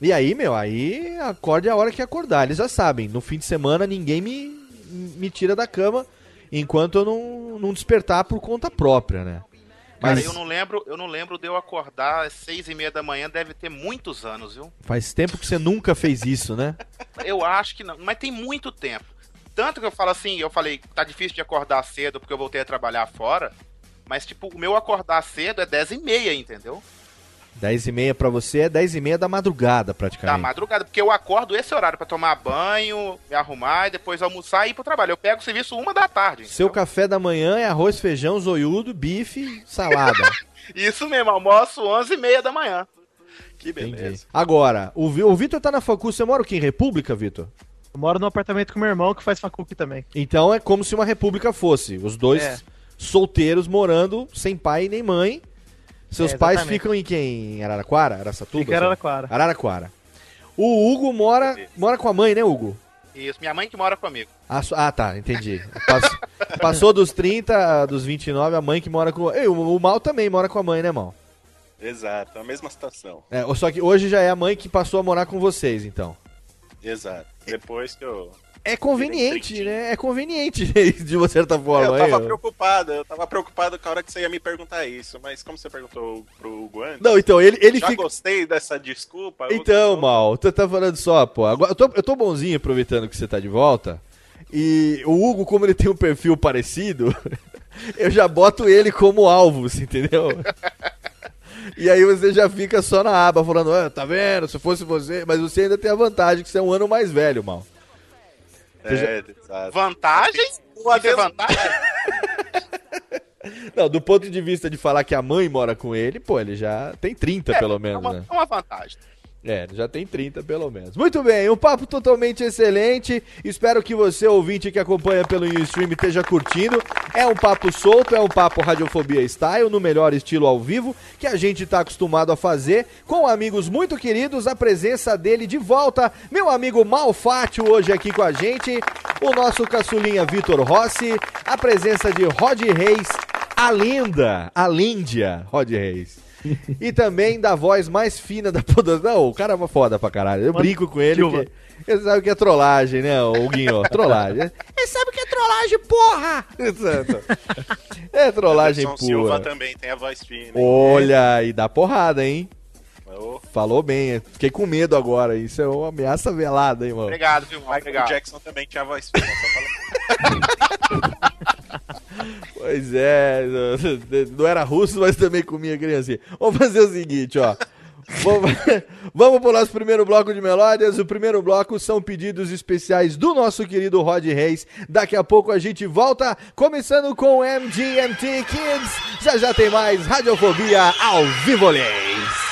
E aí, meu, aí acorde a hora que acordar. Eles já sabem, no fim de semana ninguém me, me tira da cama enquanto eu não, não despertar por conta própria, né? Cara, Mas eu não lembro, eu não lembro de eu acordar às seis e meia da manhã, deve ter muitos anos, viu? faz tempo que você nunca fez isso, né? [laughs] Eu acho que não, mas tem muito tempo. Tanto que eu falo assim, eu falei, tá difícil de acordar cedo porque eu voltei a trabalhar fora, mas tipo, o meu acordar cedo é dez e meia, entendeu? 10 e meia pra você é 10 e meia da madrugada, Da praticamente. madrugada, porque eu acordo esse horário pra tomar banho, me arrumar e depois almoçar e ir pro trabalho. Eu pego o serviço uma da tarde. Seu café da manhã é arroz, feijão, zoiudo, bife, salada. [laughs] Isso mesmo, almoço onze e meia da manhã. Que beleza. Agora, o, o Vitor tá na facu, você mora o quê? Em República, Vitor? Eu moro num apartamento com meu irmão que faz faculdade também. Então é como se uma república fosse. Os dois É. solteiros morando sem pai nem mãe. Seus É, pais ficam em quem? Em Araraquara? Araçatuba? Fica em Araraquara. Araraquara. O Hugo mora, mora com a mãe, né, Hugo? Isso, minha mãe que mora comigo. Ah, su- ah, tá, entendi. Pass- [laughs] passou dos 30, dos 29, a mãe que mora com. Ei, o, o Mal também mora com a mãe, né, Mal? Exato, a mesma situação. É, só que hoje já é a mãe que passou a morar com vocês, então. Exato. Depois que eu. É conveniente, né? É conveniente [laughs] de uma certa forma. eu tava aí, preocupado, eu tava preocupado com a hora que você ia me perguntar isso, mas como você perguntou pro Hugo antes, Não, então, ele, ele já fica. gostei dessa desculpa. Então, Mal, tu tá falando só, pô. Agora, eu, tô, eu tô bonzinho aproveitando que você tá de volta. E o Hugo, como ele tem um perfil parecido, [laughs] eu já boto ele como alvo, você entendeu? E aí você já fica só na aba falando, ah, tá vendo? Se fosse você. Mas você ainda tem a vantagem que você é um ano mais velho, Mal. Já- É, exato. Vantagem? Uma Isso é vez- vantagem? Não, do ponto de vista de falar que a mãe mora com ele, pô, ele já tem 30 pelo É menos, uma, né? é uma vantagem. É, já tem 30 pelo menos. Muito bem, um papo totalmente excelente. Espero que você, ouvinte que acompanha pelo stream, esteja curtindo. É um papo solto, é um papo Radiofobia Style, no melhor estilo ao vivo, que a gente está acostumado a fazer, com amigos muito queridos, a presença dele de volta, meu amigo Malfátio hoje aqui com a gente, o nosso caçulinha Vitor Rossi, a presença de Rod Reis, a linda, a Líndia Rod Reis. E também da voz mais fina da podosfera. Não, o cara é uma foda pra caralho. Eu Mano, brinco com ele porque ele sabe que é trollagem, né, o Guinho? Trollagem. [laughs] Ele sabe que é trollagem, porra! Exato. É trollagem Anderson Silva pura. também tem a voz fina. hein? Olha, e dá porrada, hein? Falou bem, fiquei com medo agora. Isso é uma ameaça velada, hein, mano? Obrigado, viu? Michael Obrigado. Jackson também tinha a voz fina. [laughs] Pois é, não- era russo, mas também comia criancinha. Vamos fazer o seguinte, ó. [laughs] Vamos, pro nosso primeiro bloco de melódias. O primeiro bloco são pedidos especiais do nosso querido Rod Reis. Daqui a pouco a gente volta, começando com MGMT Kids. Já já tem mais Radiofobia ao Vivolês. Thank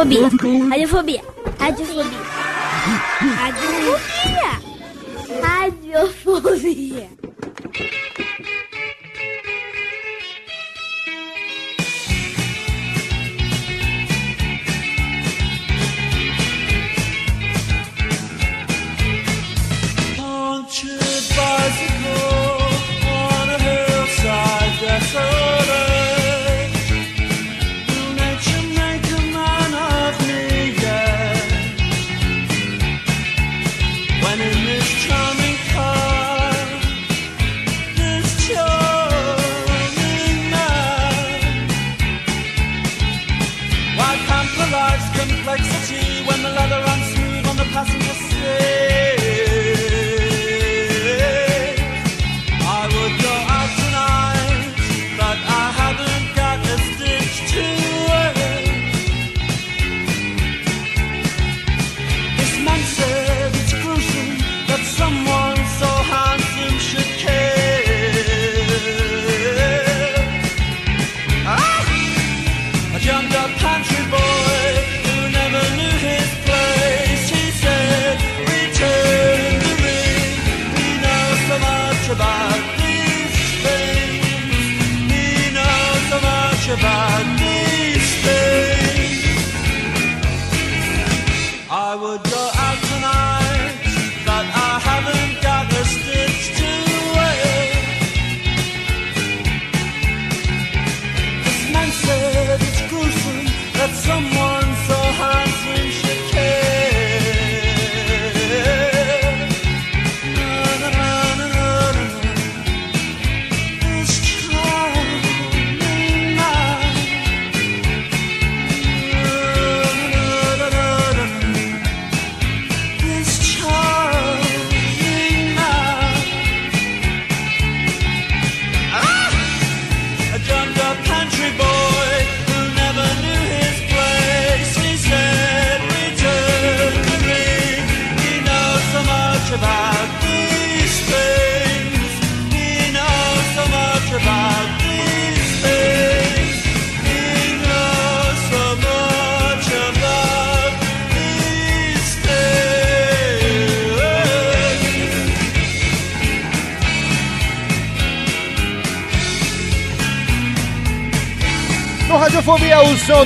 Radiofobia. Radiofobia.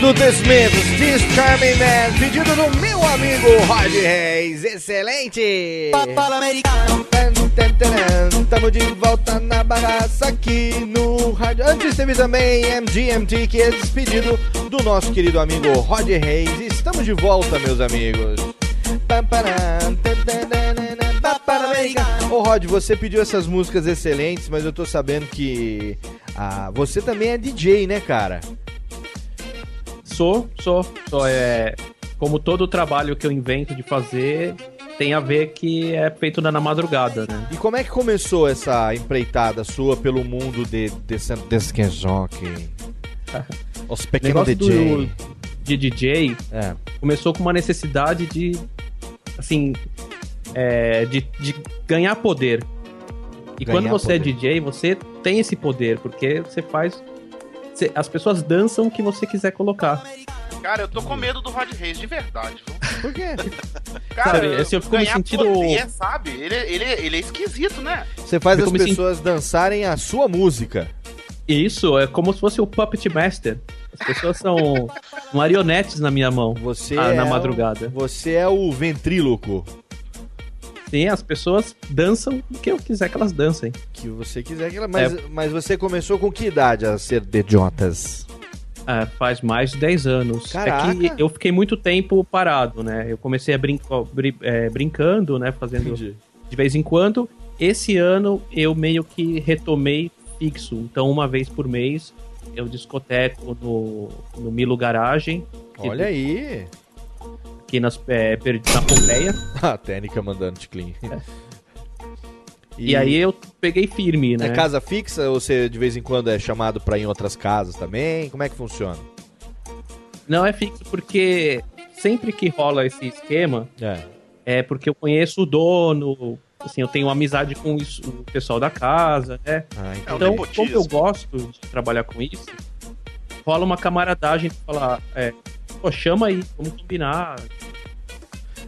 Do Desmentos, This Charming Man, pedido do meu amigo Rod Reis. Excelente! Estamos de volta na bagaça aqui no rádio. Antes teve também MGMT, que é despedido do nosso querido amigo Rod Reis. Estamos de volta, meus amigos. Ô Rod, você pediu essas músicas excelentes, mas eu tô sabendo que ah, você também é DJ, né, cara? Sou, sou, sou. É, como todo trabalho que eu invento de fazer, tem a ver que é feito na na madrugada, né? E como é que começou essa empreitada sua pelo mundo de, desse, desse jockey? Os pequenos DJ. do- de DJ É. começou com uma necessidade de, assim, é, de, de ganhar poder. E Ganhar quando você é poder. DJ, você tem esse poder, porque você faz. Você- as pessoas dançam o que você quiser colocar. Cara, eu tô com medo do Rod Reis, de verdade. viu? Por quê? [laughs] Cara, Sabe, assim, eu fico me sentindo- poder, sabe? Ele, ele, ele é esquisito, né? Você faz Eu as pessoas dançarem a sua música. Isso, é como se fosse o Puppet Master. As pessoas são [laughs] marionetes na minha mão. Você ah, é na o- madrugada. Você é o ventríloco. Sim, as pessoas dançam o que eu quiser que elas dancem. Que você quiser que ela. Mas, É. mas você começou com que idade a ser DJs? Ah, faz mais de 10 anos. Caraca. É que eu fiquei muito tempo parado, né? Eu comecei a brincar, brincando, né? Fazendo Entendi. de vez em quando. Esse ano eu meio que retomei fixo. Então, uma vez por mês, eu discoteco no, no Milo Garagem. Olha aí. Aqui nas, é, na Pompeia. [laughs] A técnica mandando te clean. E... aí eu peguei firme, né? É casa fixa ou você de vez em quando é chamado pra ir em outras casas também? Como é que funciona? Não é fixo porque sempre que rola esse esquema, É. é porque eu conheço o dono, assim, eu tenho amizade com isso- o pessoal da casa, né? Ah, É então, nepotismo. como eu gosto de trabalhar com isso, rola uma camaradagem de falar, é, Pô, chama aí, vamos combinar.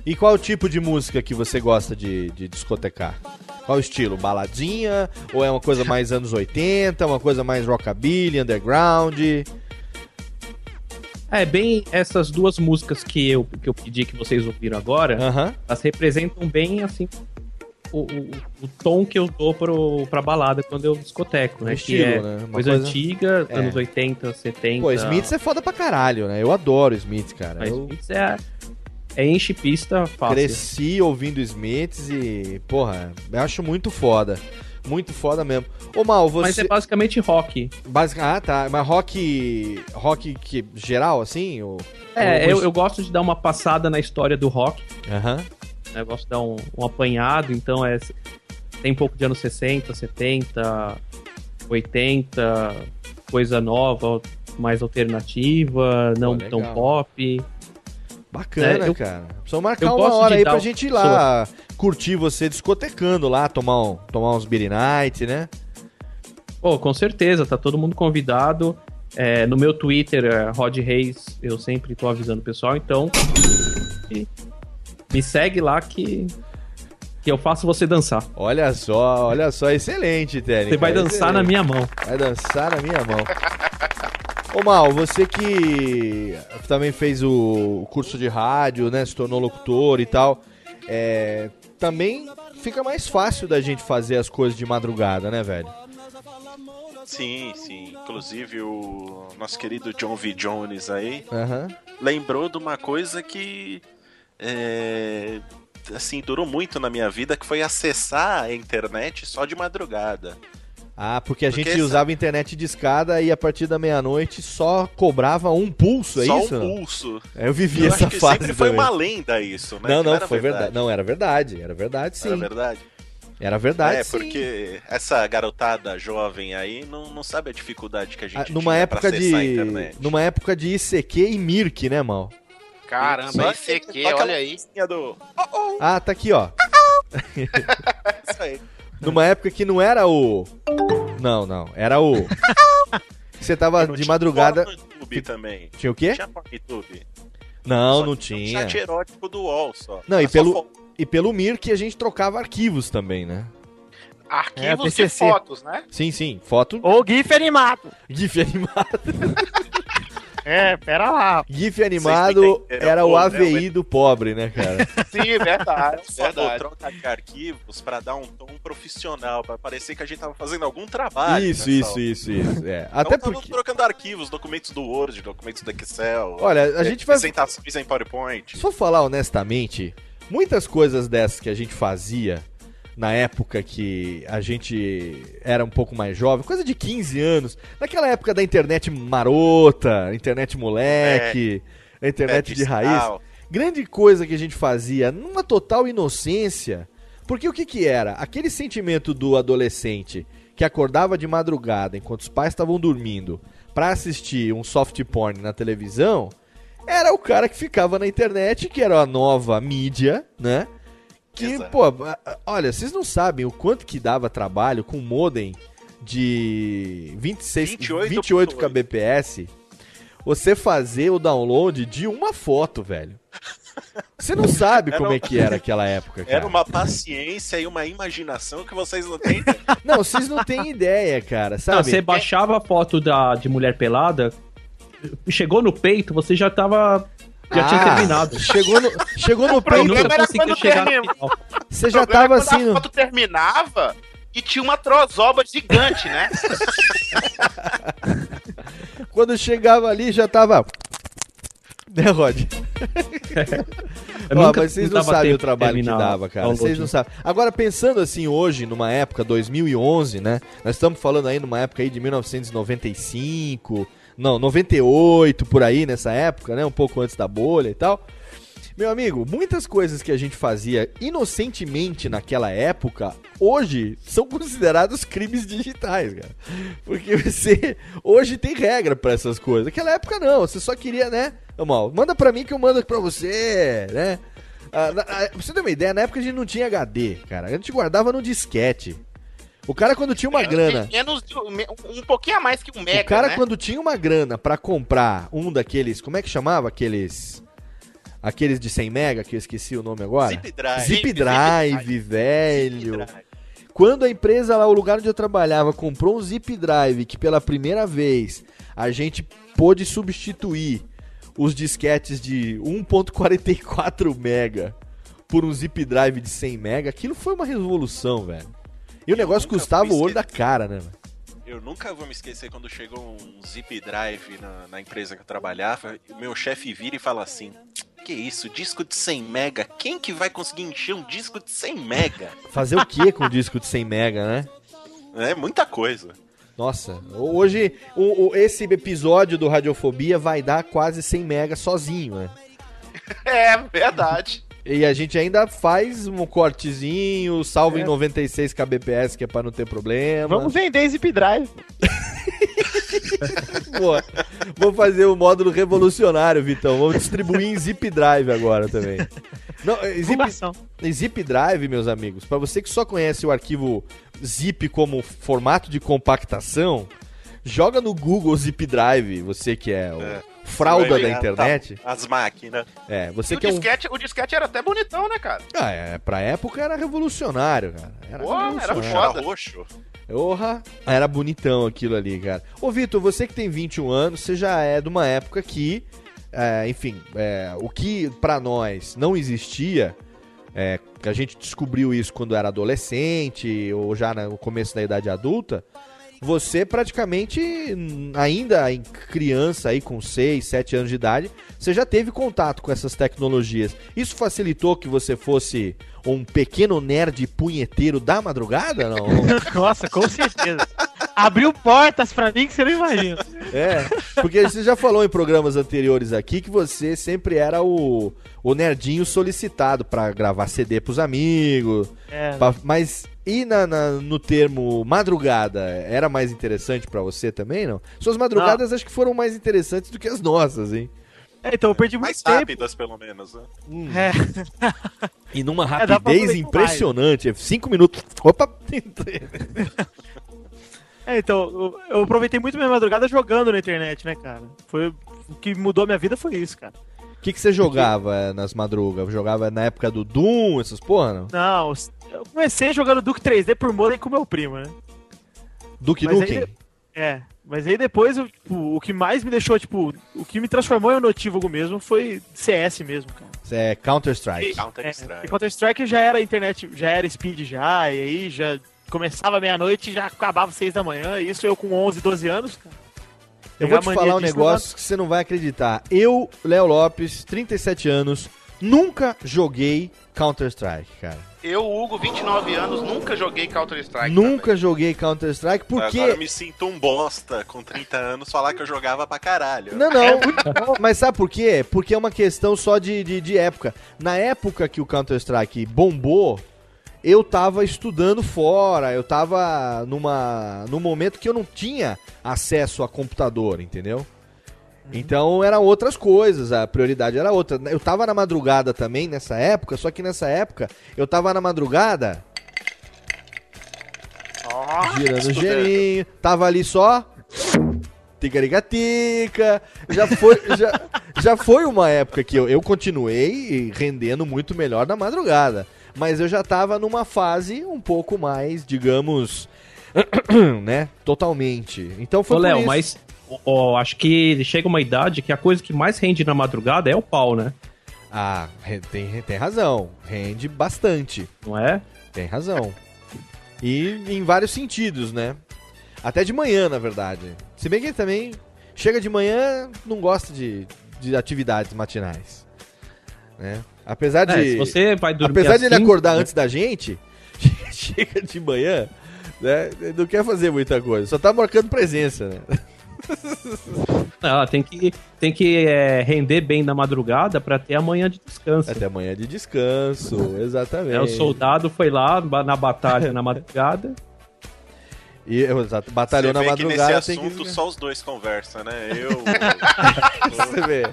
E qual tipo de música que você gosta de, de discotecar? Qual estilo? Baladinha? Ou é uma coisa mais anos 80? Uma coisa mais rockabilly, underground? É, bem essas duas músicas que eu, que eu pedi que vocês ouviram agora, Aham. elas representam bem, assim, o, o, o tom que eu dou pro, pra balada quando eu discoteco, né? O que estilo, é né? Uma coisa, coisa- antiga, É. anos 80, 70. Pô, Smiths é foda pra caralho, né? Eu adoro Smiths, cara. Mas eu Smiths é, é enche pista fácil. cresci ouvindo Smiths e, porra, eu acho muito foda. Muito foda mesmo. Ô, Mal, você... Mas é basicamente rock. Basic... Ah, tá. Mas rock... Rock que... geral, assim? Ou... É, ou- eu, eu gosto de dar uma passada na história do rock. Aham. Né? Eu gosto de dar um, um apanhado, então é. Tem um pouco de anos 60, 70, 80, coisa nova, mais alternativa, não legal. tão pop. Bacana, É, eu- cara. Precisa marcar uma hora aí pra gente ir lá curtir você discotecando lá, tomar, um, tomar uns beer night, né? Pô, com certeza, tá todo mundo convidado. É, no meu Twitter, é, Rod Reis, eu sempre tô avisando o pessoal, então. e- Me segue lá que, que eu faço você dançar. Olha só, olha só, excelente, Tênis. Você vai dançar na minha mão. Vai dançar na minha mão. Ô Mal, você que também fez o curso de rádio, né? Se tornou locutor e tal. É, também fica mais fácil da gente fazer as coisas de madrugada, né, velho? Sim, sim. Inclusive o nosso querido John V. Jones aí Aham. lembrou de uma coisa que é, assim durou muito na minha vida, que foi acessar a internet só de madrugada. Ah, porque a Porque gente essa- usava internet de escada e a partir da meia-noite só cobrava um pulso, é só isso? um pulso. Eu vivi Eu essa acho que fase sempre foi também. uma lenda isso, né? Não, não, era foi verdade. Não, era verdade. Era verdade, sim. Era verdade? Era verdade, é, sim. porque essa garotada jovem aí não, não sabe a dificuldade que a Ah, gente numa tinha época pra acessar a de internet. numa época de ICQ e Mirk, né, mal? Caramba, Só esse aquele- aqui, só aquela olha aí. Do... Ah, tá aqui, ó. [laughs] Isso aí. Numa época que não era o Não, não, era o Você tava Não de tinha madrugada porno no YouTube também. Tinha o quê? Tinha no YouTube. Não, Só não tinha um tinha. chat erótico do UOL só. Não, e pelo e pelo Mirk a gente trocava arquivos também, né? Arquivos É, de fotos, né? Sim, sim, foto Ou GIF animado. GIF [laughs] animado. É, pera lá. GIF animado era o né, AVI do pobre, né, cara? [laughs] Sim, verdade, Só verdade. troca de arquivos pra dar um tom profissional, pra parecer que a gente tava fazendo algum trabalho. Isso, nessa isso, hora. isso, isso. É. Não Até porque trocando arquivos, documentos do Word, documentos do Excel. Olha, a gente vai- Apresentações em PowerPoint. Se for falar honestamente, muitas coisas dessas que a gente fazia na época que a gente era um pouco mais jovem, coisa de 15 anos, naquela época da internet marota, internet moleque, a internet É, de raiz, grande coisa que a gente fazia numa total inocência. Porque o que que era? Aquele sentimento do adolescente que acordava de madrugada enquanto os pais estavam dormindo pra assistir um soft porn na televisão, era o cara que ficava na internet, que era a nova mídia, né? Que, Exato. pô, olha, vocês não sabem o quanto que dava trabalho com modem de 26, 28 28 kbps você fazer o download de uma foto, velho. Você não sabe [laughs] Era como é que era aquela época, cara. Era uma paciência e uma imaginação que vocês não têm. [laughs] Não, vocês não têm ideia, cara, Não, sabe? você baixava a foto da, de mulher pelada, chegou no peito, você já tava. Já tinha Ah, terminado. Chegou no, chegou no peito, era conseguiu quando termina- final. você já tava é quando assim... A foto terminava e tinha uma trozoba gigante, né? [laughs] Quando chegava ali, já tava... Né, Rod? [laughs] Eu Ó, mas vocês não sabem o trabalho que dava, cara. Vocês não sabem. Agora, pensando assim, hoje, numa época, 2011, né? Nós estamos falando aí numa época aí de 1995, não, 98, por aí, nessa época, né? Um pouco antes da bolha e tal. Meu amigo, muitas coisas que a gente fazia inocentemente naquela época, hoje são [laughs] considerados crimes digitais, cara. Porque você hoje tem regra pra essas coisas. Naquela época não, você só queria, né? Mal, manda pra mim que eu mando pra você, né? Ah, na- ah, pra você ter uma ideia, na época a gente não tinha HD, cara. A gente guardava no disquete. O cara quando tinha uma grana, Menos um, pouquinho a mais que um mega, o cara né? quando tinha uma grana pra comprar um daqueles, como é que chamava aqueles aqueles de 100 mega que eu esqueci o nome agora? Zip Drive. Zip Drive, velho. Quando a empresa lá, o lugar onde eu trabalhava, comprou um Zip Drive que pela primeira vez a gente pôde substituir os disquetes de 1.44 mega por um Zip Drive de 100 mega, aquilo foi uma revolução, velho. E o negócio custava o olho da cara, né? Eu nunca vou me esquecer quando chegou um zip drive na, na empresa que eu trabalhava. e o Meu chefe vira e fala assim: Que isso, disco de 100 mega? Quem que vai conseguir encher um disco de 100 mega? [laughs] Fazer o que com um disco de 100 mega, né? É muita coisa. Nossa, hoje o, o- esse episódio do Radiofobia vai dar quase 100 mega sozinho, né? [laughs] É, verdade. E a gente ainda faz um cortezinho, salva em 96 kbps, que é pra não ter problema. Vamos vender Zip Drive. [laughs] Boa. Vou fazer o módulo revolucionário, Vitão. Vamos distribuir em Zip Drive agora também. Não, eh, zip, zip Drive, meus amigos, pra você que só conhece o arquivo Zip como formato de compactação, joga no Google Zip Drive, você que é o fralda Vai da ver, internet. tá, as máquinas. É, você E o que é um. disquete, o disquete era até bonitão, né, cara? Ah, é, pra época era revolucionário, cara. Era Pô, era revolucionário. foda. roxo. Porra, era bonitão aquilo ali, cara. Ô, Vitor, você que tem 21 anos, você já é de uma época que, é, enfim, é, o que pra nós não existia, é, que a gente descobriu isso quando era adolescente ou já no começo da idade adulta, você praticamente, ainda em criança aí com 6, 7 anos de idade, você já teve contato com essas tecnologias. Isso facilitou que você fosse um pequeno nerd punheteiro da madrugada, não? [laughs] Nossa, com certeza. Abriu portas pra mim que você não imagina. [laughs] É, porque você já falou em programas anteriores aqui que você sempre era o, o nerdinho solicitado pra gravar CD pros amigos. É. pra- mas e na, na- no termo madrugada, era mais interessante pra você também, não? Suas madrugadas acho que foram mais interessantes do que as nossas, hein? É, então eu perdi muito Mais tempo. rápidas, pelo menos. Né? É. E numa [laughs] É, rapidez aproveitar impressionante. é Cinco minutos. Opa! [laughs] É, então, eu, aproveitei muito minha madrugada jogando na internet, né, cara? Foi o que mudou a minha vida foi isso, cara. O que, que você jogava nas madrugas? Jogava na época do Doom, essas porra, não? Não, eu comecei jogando Duke 3D por modem com meu primo, né? Duke Mas Nukem? aí- É, mas aí depois, eu, tipo, o que mais me deixou, tipo, o que me transformou em um notívago mesmo foi CS mesmo, cara. Isso é Counter-Strike. É, e Counter-Strike já era internet, já era speed já, e aí já começava meia-noite e já acabava seis da manhã, isso eu com 11, 12 anos, cara. Eu Pegar vou te falar um negócio que você não vai acreditar. Eu, Léo Lopes, 37 anos, nunca joguei Counter-Strike, cara. Eu, Hugo, 29 anos, nunca joguei Counter-Strike. nunca joguei Counter-Strike porque. Agora eu me sinto um bosta com 30 anos falar que eu jogava pra caralho. Não, [laughs] não. Mas sabe por quê? Porque é uma questão só de, de, de época. Na época que o Counter-Strike bombou, eu tava estudando fora, eu tava numa, num momento que eu não tinha acesso a computador, entendeu? Então eram outras coisas, a prioridade era outra. Eu tava na madrugada também nessa época, só que nessa época eu tava na madrugada girando o gelinho, tava ali só ticaricatica. Já foi, já, já foi uma época que eu, eu continuei rendendo muito melhor na madrugada. Mas eu já tava numa fase um pouco mais, digamos, [clears throat] né? Totalmente. Então foi Ô, Léo, isso. mas ó, acho que chega uma idade que a coisa que mais rende na madrugada é o pau, né? Ah, tem, tem razão. Rende bastante. Não é? Tem razão. E em vários sentidos, né? Até de manhã, na verdade. Se bem que ele também chega de manhã, não gosta de, de atividades matinais. Né? Apesar de. É, se você vai dormir Apesar de ele acordar né? antes da gente, [laughs] chega de manhã, né? ele Não quer fazer muita coisa. Só tá marcando presença, né? [laughs] Não, tem que, tem que é, render bem na madrugada pra ter amanhã de descanso. Até amanhã de descanso, exatamente. É, o soldado foi lá na batalha na madrugada. [laughs] E, exato, batalhou Você na vê madrugada, que nesse tem assunto que... só os dois conversam, né? Eu. Você vê.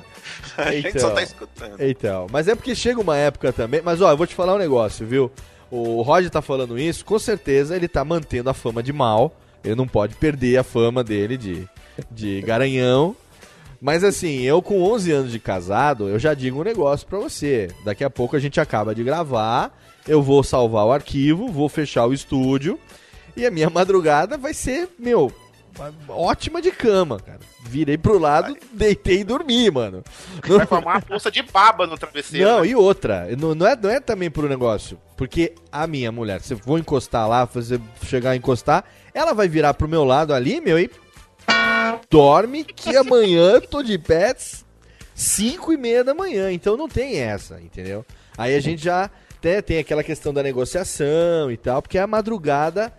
A gente só tá escutando. Então, mas é porque chega uma época também. Mas ó, eu vou te falar um negócio, viu? o Roger tá falando isso, com certeza ele tá mantendo a fama de mal. Ele não pode perder a fama dele de, de garanhão. Mas assim, eu com 11 anos de casado, eu já digo um negócio pra você. Daqui a pouco a gente acaba de gravar, eu vou salvar o arquivo, vou fechar o estúdio e a minha [laughs] madrugada vai ser, meu, ótima de cama, cara. Virei pro lado, deitei e dormi, mano. Vai formar uma poça de baba no travesseiro. Não, né? e outra, não, não, é, não é também pro negócio. Porque a minha mulher, se eu vou encostar lá, fazer, chegar a encostar, ela vai virar pro meu lado ali, meu, e dorme que amanhã tô de pets 5 e meia da manhã. Então não tem essa, entendeu? Aí a gente já até tem aquela questão da negociação e tal, porque a madrugada,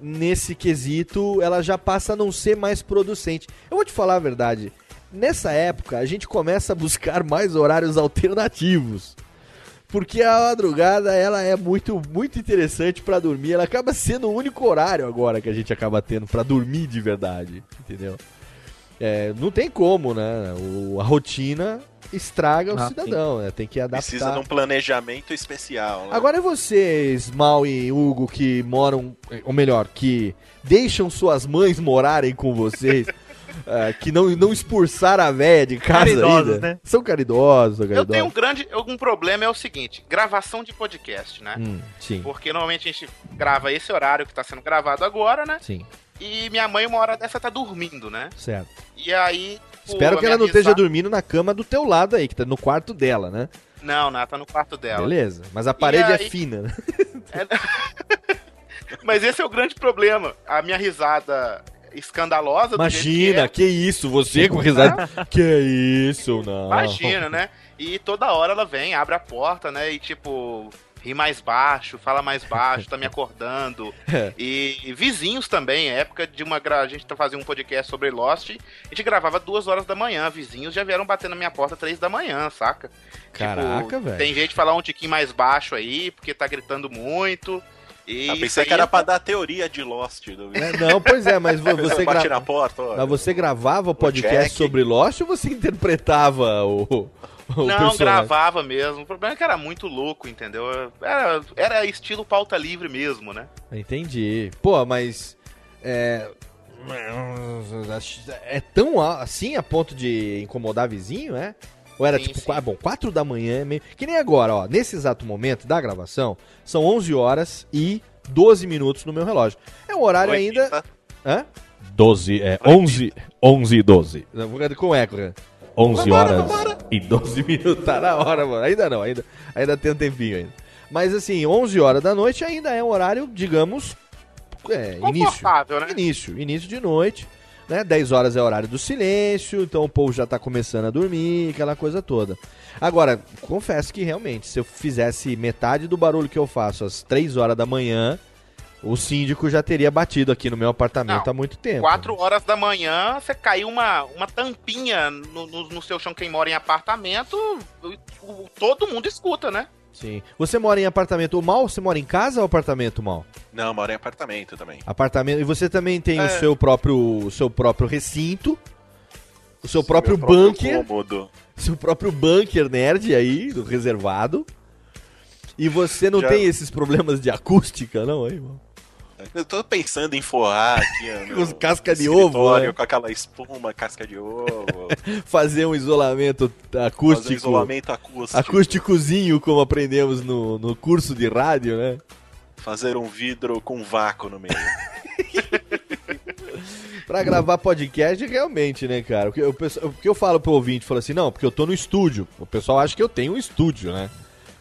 nesse quesito, ela já passa a não ser mais producente. Eu vou te falar a verdade. Nessa época, a gente começa a buscar mais horários alternativos. Porque a madrugada, ela é muito, muito interessante pra dormir. Ela acaba sendo o único horário agora que a gente acaba tendo pra dormir de verdade, entendeu? É, não tem como, né? O- a rotina estraga o Ah, cidadão, né? Tem que adaptar. Precisa de um planejamento especial. né? Agora é vocês, Mal e Hugo, que moram, ou melhor, que deixam suas mães morarem com vocês, [laughs] eh, que não, não expulsaram a véia de casa Caridosos, ainda. né? São caridosos, são Eu caridosos. tenho um grande. Um problema é o seguinte: gravação de podcast, né? Hum, sim, Porque normalmente a gente grava esse horário que tá sendo gravado agora, né? sim, E minha mãe, uma hora dessa, tá dormindo, né? certo. E aí. Espero que ela não esteja dormindo na cama do teu lado aí, que tá no quarto dela, né? Não, não, ela tá no quarto dela. Beleza, mas a parede é fina, né? [laughs] Mas esse é o grande problema. A minha risada escandalosa do jeito que Imagina, é. que isso, você com risada. [laughs] [laughs] que isso, não. Imagina, né? E toda hora ela vem, abre a porta, né? E tipo, ri mais baixo, fala mais baixo, tá me [laughs] acordando. É. E, e vizinhos também, época de uma. gra- A gente tá fazendo um podcast sobre Lost. A gente gravava duas horas da manhã. Vizinhos já vieram bater na minha porta três da manhã, saca? Caraca, Tipo, velho. Tem gente falar um tiquinho mais baixo aí, porque tá gritando muito. E Ah, isso pensei aí que era é- pra dar teoria de Lost. Do... É, não, pois é, mas vo- [laughs] você, gra- na porta, mas você gravava o podcast sobre Lost ou você [laughs] interpretava o [laughs] Não, personagem? gravava mesmo. O problema é que era muito louco, entendeu? Era, era estilo pauta livre mesmo, né? Entendi. Pô, mas. É. É tão a- assim a ponto de incomodar vizinho, é? Ou era Sim, tipo, sim. qua- bom, 4 da manhã, meio... que nem agora, ó. Nesse exato momento da gravação, são 11 horas e 12 minutos no meu relógio. É um horário Oi, ainda. tá? Hã? 12, é 11, 11 e 12. Não, Com eco, cara. 11 horas e 12 minutos. Tá na hora, mano. Ainda não, ainda, ainda tem um tempinho ainda. Mas assim, 11 horas da noite ainda é um horário, digamos, é, início. Né? Início, início de noite. Né? 10 horas é horário do silêncio, então o povo já tá começando a dormir, aquela coisa toda. Agora, confesso que realmente, se eu fizesse metade do barulho que eu faço às 3 horas da manhã, o síndico já teria batido aqui no meu apartamento Não, há muito tempo. Quatro horas da manhã, você caiu uma, uma tampinha no, no, no seu chão quem mora em apartamento, o- o- todo mundo escuta, né? Sim. Você mora em apartamento mal? Você mora em casa ou apartamento mal? Não, mora em apartamento também. Apartamento. E você também tem o É. seu próprio, o seu próprio recinto, o seu próprio Meu próprio bunker, cômodo. [laughs] seu próprio bunker nerd aí, do reservado. E você não Já- tem esses problemas de acústica, não, aí, irmão? Eu tô pensando em forrar aqui, ó, [laughs] os casca de ovo, né? Com aquela espuma, casca de ovo. [laughs] Fazer um isolamento acústico. Fazer um isolamento acústico. Acústicozinho, como aprendemos no, no curso de rádio, né? Fazer um vidro com vácuo no meio. [laughs] Pra gravar podcast, realmente, né, cara? O que eu, penso- o que eu falo pro ouvinte, falo assim, não, porque eu tô no estúdio. O pessoal acha que eu tenho um estúdio, né?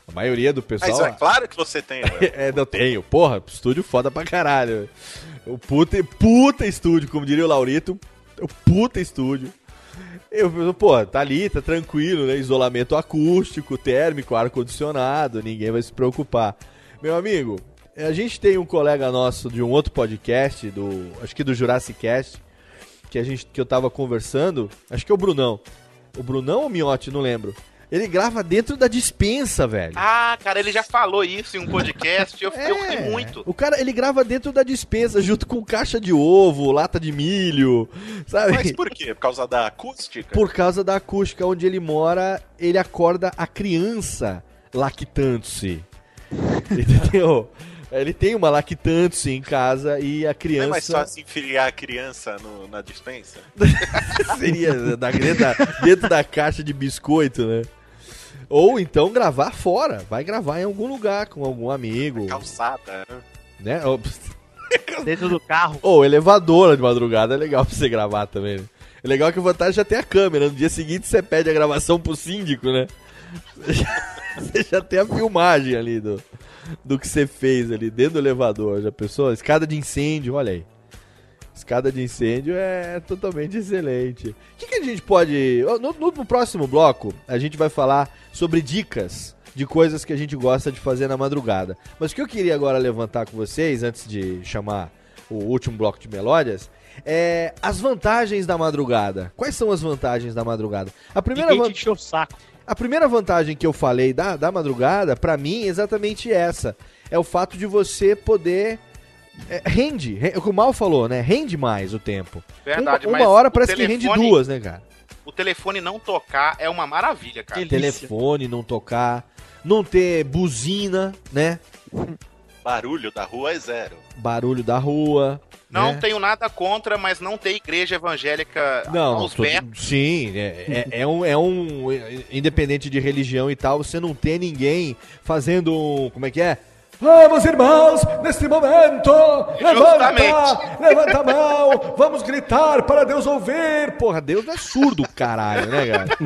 A maioria do pessoal... Mas é claro que você tem, velho. [laughs] É, não tenho. Porra, estúdio foda pra caralho. O puta, puta estúdio, como diria o Laurito. O puta estúdio. Eu, eu, pô, tá ali, tá tranquilo, né? Isolamento acústico, térmico, ar-condicionado, ninguém vai se preocupar. Meu amigo, a gente tem um colega nosso de um outro podcast, do. Acho que do Jurassic Cast, que, a gente, que eu tava conversando. Acho que é o Brunão. O Brunão ou o Miotti, não lembro. Ele grava dentro da dispensa, velho. Ah, cara, ele já falou isso em um podcast, eu, eu É. ri muito. O cara, ele grava dentro da dispensa, junto com caixa de ovo, lata de milho, sabe? Mas por quê? Por causa da acústica? Por causa da acústica onde ele mora, ele acorda a criança lactando-se. [laughs] Entendeu? Ele tem uma lactante em casa e a Não é criança. mais fácil enfiar a criança no- na dispensa? [laughs] Seria da, dentro, da, dentro da caixa de biscoito, né? Ou então gravar fora. Vai gravar em algum lugar com algum amigo. Calçada, né? Né? [laughs] Dentro do carro. ou elevador de madrugada é legal pra você gravar também. Né? É legal que o vantagem já tem a câmera. No dia seguinte você pede a gravação pro síndico, né? [laughs] Você já tem a filmagem ali do, do que você fez ali dentro do elevador. Já pensou? Escada de incêndio, olha aí. Escada de incêndio é totalmente excelente. O que, que a gente pode. No, no- no próximo bloco, a gente vai falar sobre dicas de coisas que a gente gosta de fazer na madrugada. Mas o que eu queria agora levantar com vocês, antes de chamar o último bloco de melódias, é as vantagens da madrugada. Quais são as vantagens da madrugada? A primeira Ninguém van- te encheu o saco. a primeira vantagem que eu falei da, da madrugada, pra mim, é exatamente essa. É o fato de você poder. É, rende, re- o que o Mal falou, né? Rende mais o tempo. Verdade, uma, mas uma hora parece que rende telefone- duas, né, cara? O telefone não tocar é uma maravilha, cara. Telefone não tocar, não ter buzina, né? Barulho da rua é zero. Barulho da rua. Não né? tenho nada contra, mas não tem igreja evangélica Não, aos berros. sim, é, é, é um, é um. Independente de religião e tal, você não ter ninguém fazendo um. Como é que é? Vamos, irmãos, neste momento, levanta, Justamente. levanta a mão, vamos gritar para Deus ouvir. Porra, Deus não é surdo, caralho, né, cara? [laughs]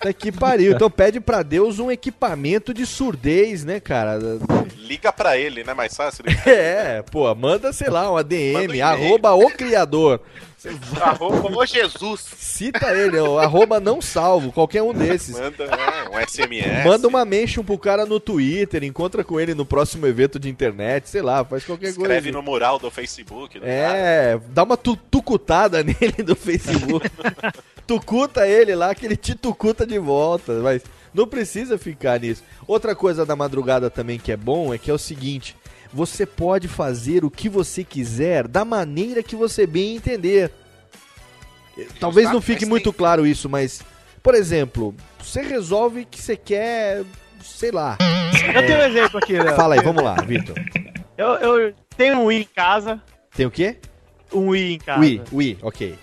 Tá que pariu. Então pede pra Deus um equipamento de surdez, né, cara? Liga pra ele, né? Mais fácil. [laughs] É, pô, manda, sei lá, um ADM, um arroba o criador. [laughs] Arroba ô Jesus. Cita ele, ó, arroba não salvo, qualquer um desses. Manda né, um SMS. Manda uma mention pro cara no Twitter, encontra com ele no próximo evento de internet, sei lá, faz qualquer coisa. Escreve no mural do Facebook. do cara. É, dá uma tu- tucutada [laughs] nele do Facebook. tucuta ele lá, que ele te tucuta de volta. Mas não precisa ficar nisso. Outra coisa da madrugada também que é bom é que é o seguinte: você pode fazer o que você quiser da maneira que você bem entender. Talvez não fique muito claro isso, mas, por exemplo, você resolve que você quer, sei lá. [laughs] Eu tenho um exemplo aqui, Léo. Fala aí, vamos lá, Vitor. Eu, eu tenho um Wii em casa. Tem o quê? Um Wii em casa. Wii, Wii, ok.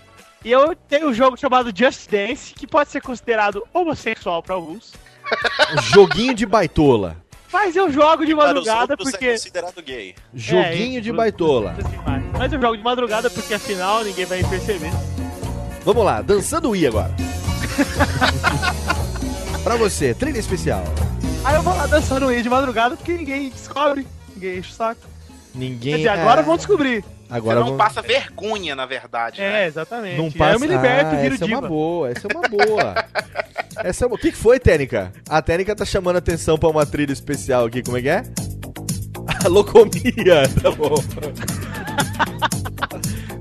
E eu tenho um jogo chamado Just Dance, que pode ser considerado homossexual pra alguns. Joguinho de baitola. Mas eu jogo de madrugada porque. é considerado gay. Joguinho É, de isso, baitola. Mas eu jogo de madrugada porque afinal ninguém vai perceber. Vamos lá, dançando Wii agora. [laughs] pra você, trilha especial. Aí eu vou lá dançando Wii de madrugada porque ninguém descobre, ninguém enche o saco. Ninguém. Quer dizer, agora é, vão descobrir. Agora Você não vão- passa vergonha, na verdade. É, né? exatamente. Não passa. eu me liberto ah, e viro essa é diva. uma boa, essa é uma boa. [laughs] essa é uma... O que, foi, Tênica? A Tênica tá chamando atenção pra uma trilha especial aqui, como é que é? A [laughs] locomia, tá bom. [laughs]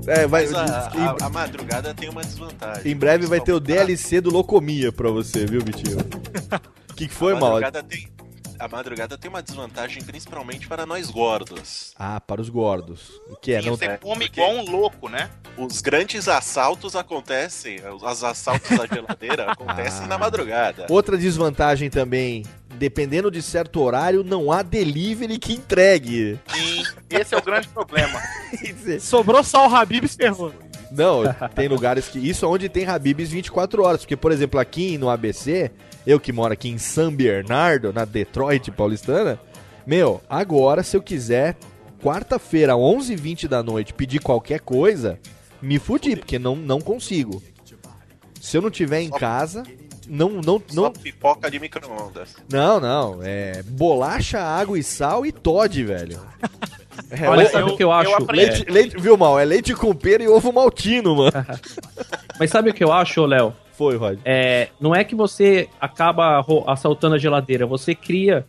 É, vai, Mas a, em, a- a madrugada tem uma desvantagem. em breve vai ter o DLC do Locomia pra você, viu, Vitinho? O que, que foi, a mal? madrugada tem A madrugada tem uma desvantagem principalmente para nós gordos. Ah, para os gordos. O que é? Sim, Não... você come igual um louco, né? Os grandes assaltos acontecem, os assaltos à geladeira [laughs] acontecem Ah. na madrugada. Outra desvantagem também, dependendo de certo horário, não há delivery que entregue. Sim, [laughs] esse é o grande problema. Sobrou só o Habib ferrou. Não, tem lugares que. Isso é onde tem Habibs 24 horas. Porque, por exemplo, aqui no ABC, eu que moro aqui em São Bernardo, na Detroit paulistana, meu, agora se eu quiser, quarta-feira, 11h20 da noite, pedir qualquer coisa, me fudi, porque não, não consigo. Se eu não tiver em casa, não. não, Só não pipoca de micro-ondas. Não, não. É bolacha, água e sal e Todd, velho. [laughs] É, Olha, sabe o que eu acho? Leite, leite, viu, mal? É leite com pera e ovo maltino, mano. [laughs] Mas sabe o que eu acho, Léo? Foi, Rod. É, não é que você acaba assaltando a geladeira, você cria,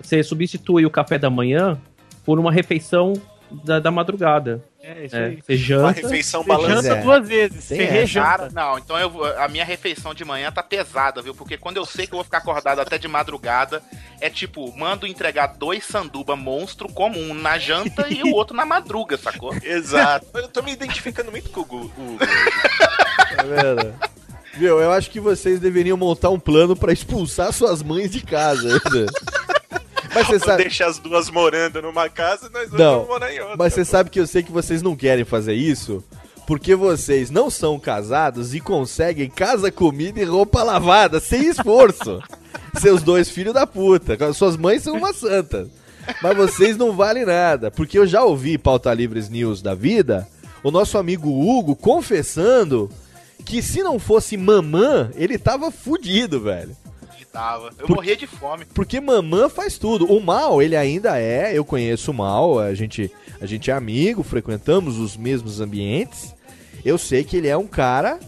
você substitui o café da manhã por uma refeição da, da madrugada. É, isso É, aí. você janta. Uma refeição Você balanceada. janta duas vezes. Tem. Cara, não, então eu, a minha refeição de manhã tá pesada, viu? Porque quando eu sei que eu vou ficar acordado até de madrugada, é tipo, mando entregar dois sanduba monstro, como um na janta e o [laughs] outro na madruga, sacou? Exato. Eu tô me identificando muito com o Hugo. Tá vendo? Viu, eu acho que vocês deveriam montar um plano pra expulsar suas mães de casa. Mas você sabe. deixa as duas morando numa casa e nós dois Não, vamos morar em outra. mas você sabe que eu sei que vocês não querem fazer isso. Porque vocês não são casados e conseguem casa, comida e roupa lavada sem esforço. [laughs] Seus dois filhos da puta. Suas mães são uma santa. Mas vocês não valem nada. Porque eu já ouvi Pauta Livres News da vida, o nosso amigo Hugo confessando que se não fosse mamã, ele tava fudido, velho. Ele tava. Eu Por- morria de fome. Porque mamã faz tudo. O Mal, ele ainda é, eu conheço o Mal, a gente, a gente é amigo, frequentamos os mesmos ambientes. Eu sei que ele é um cara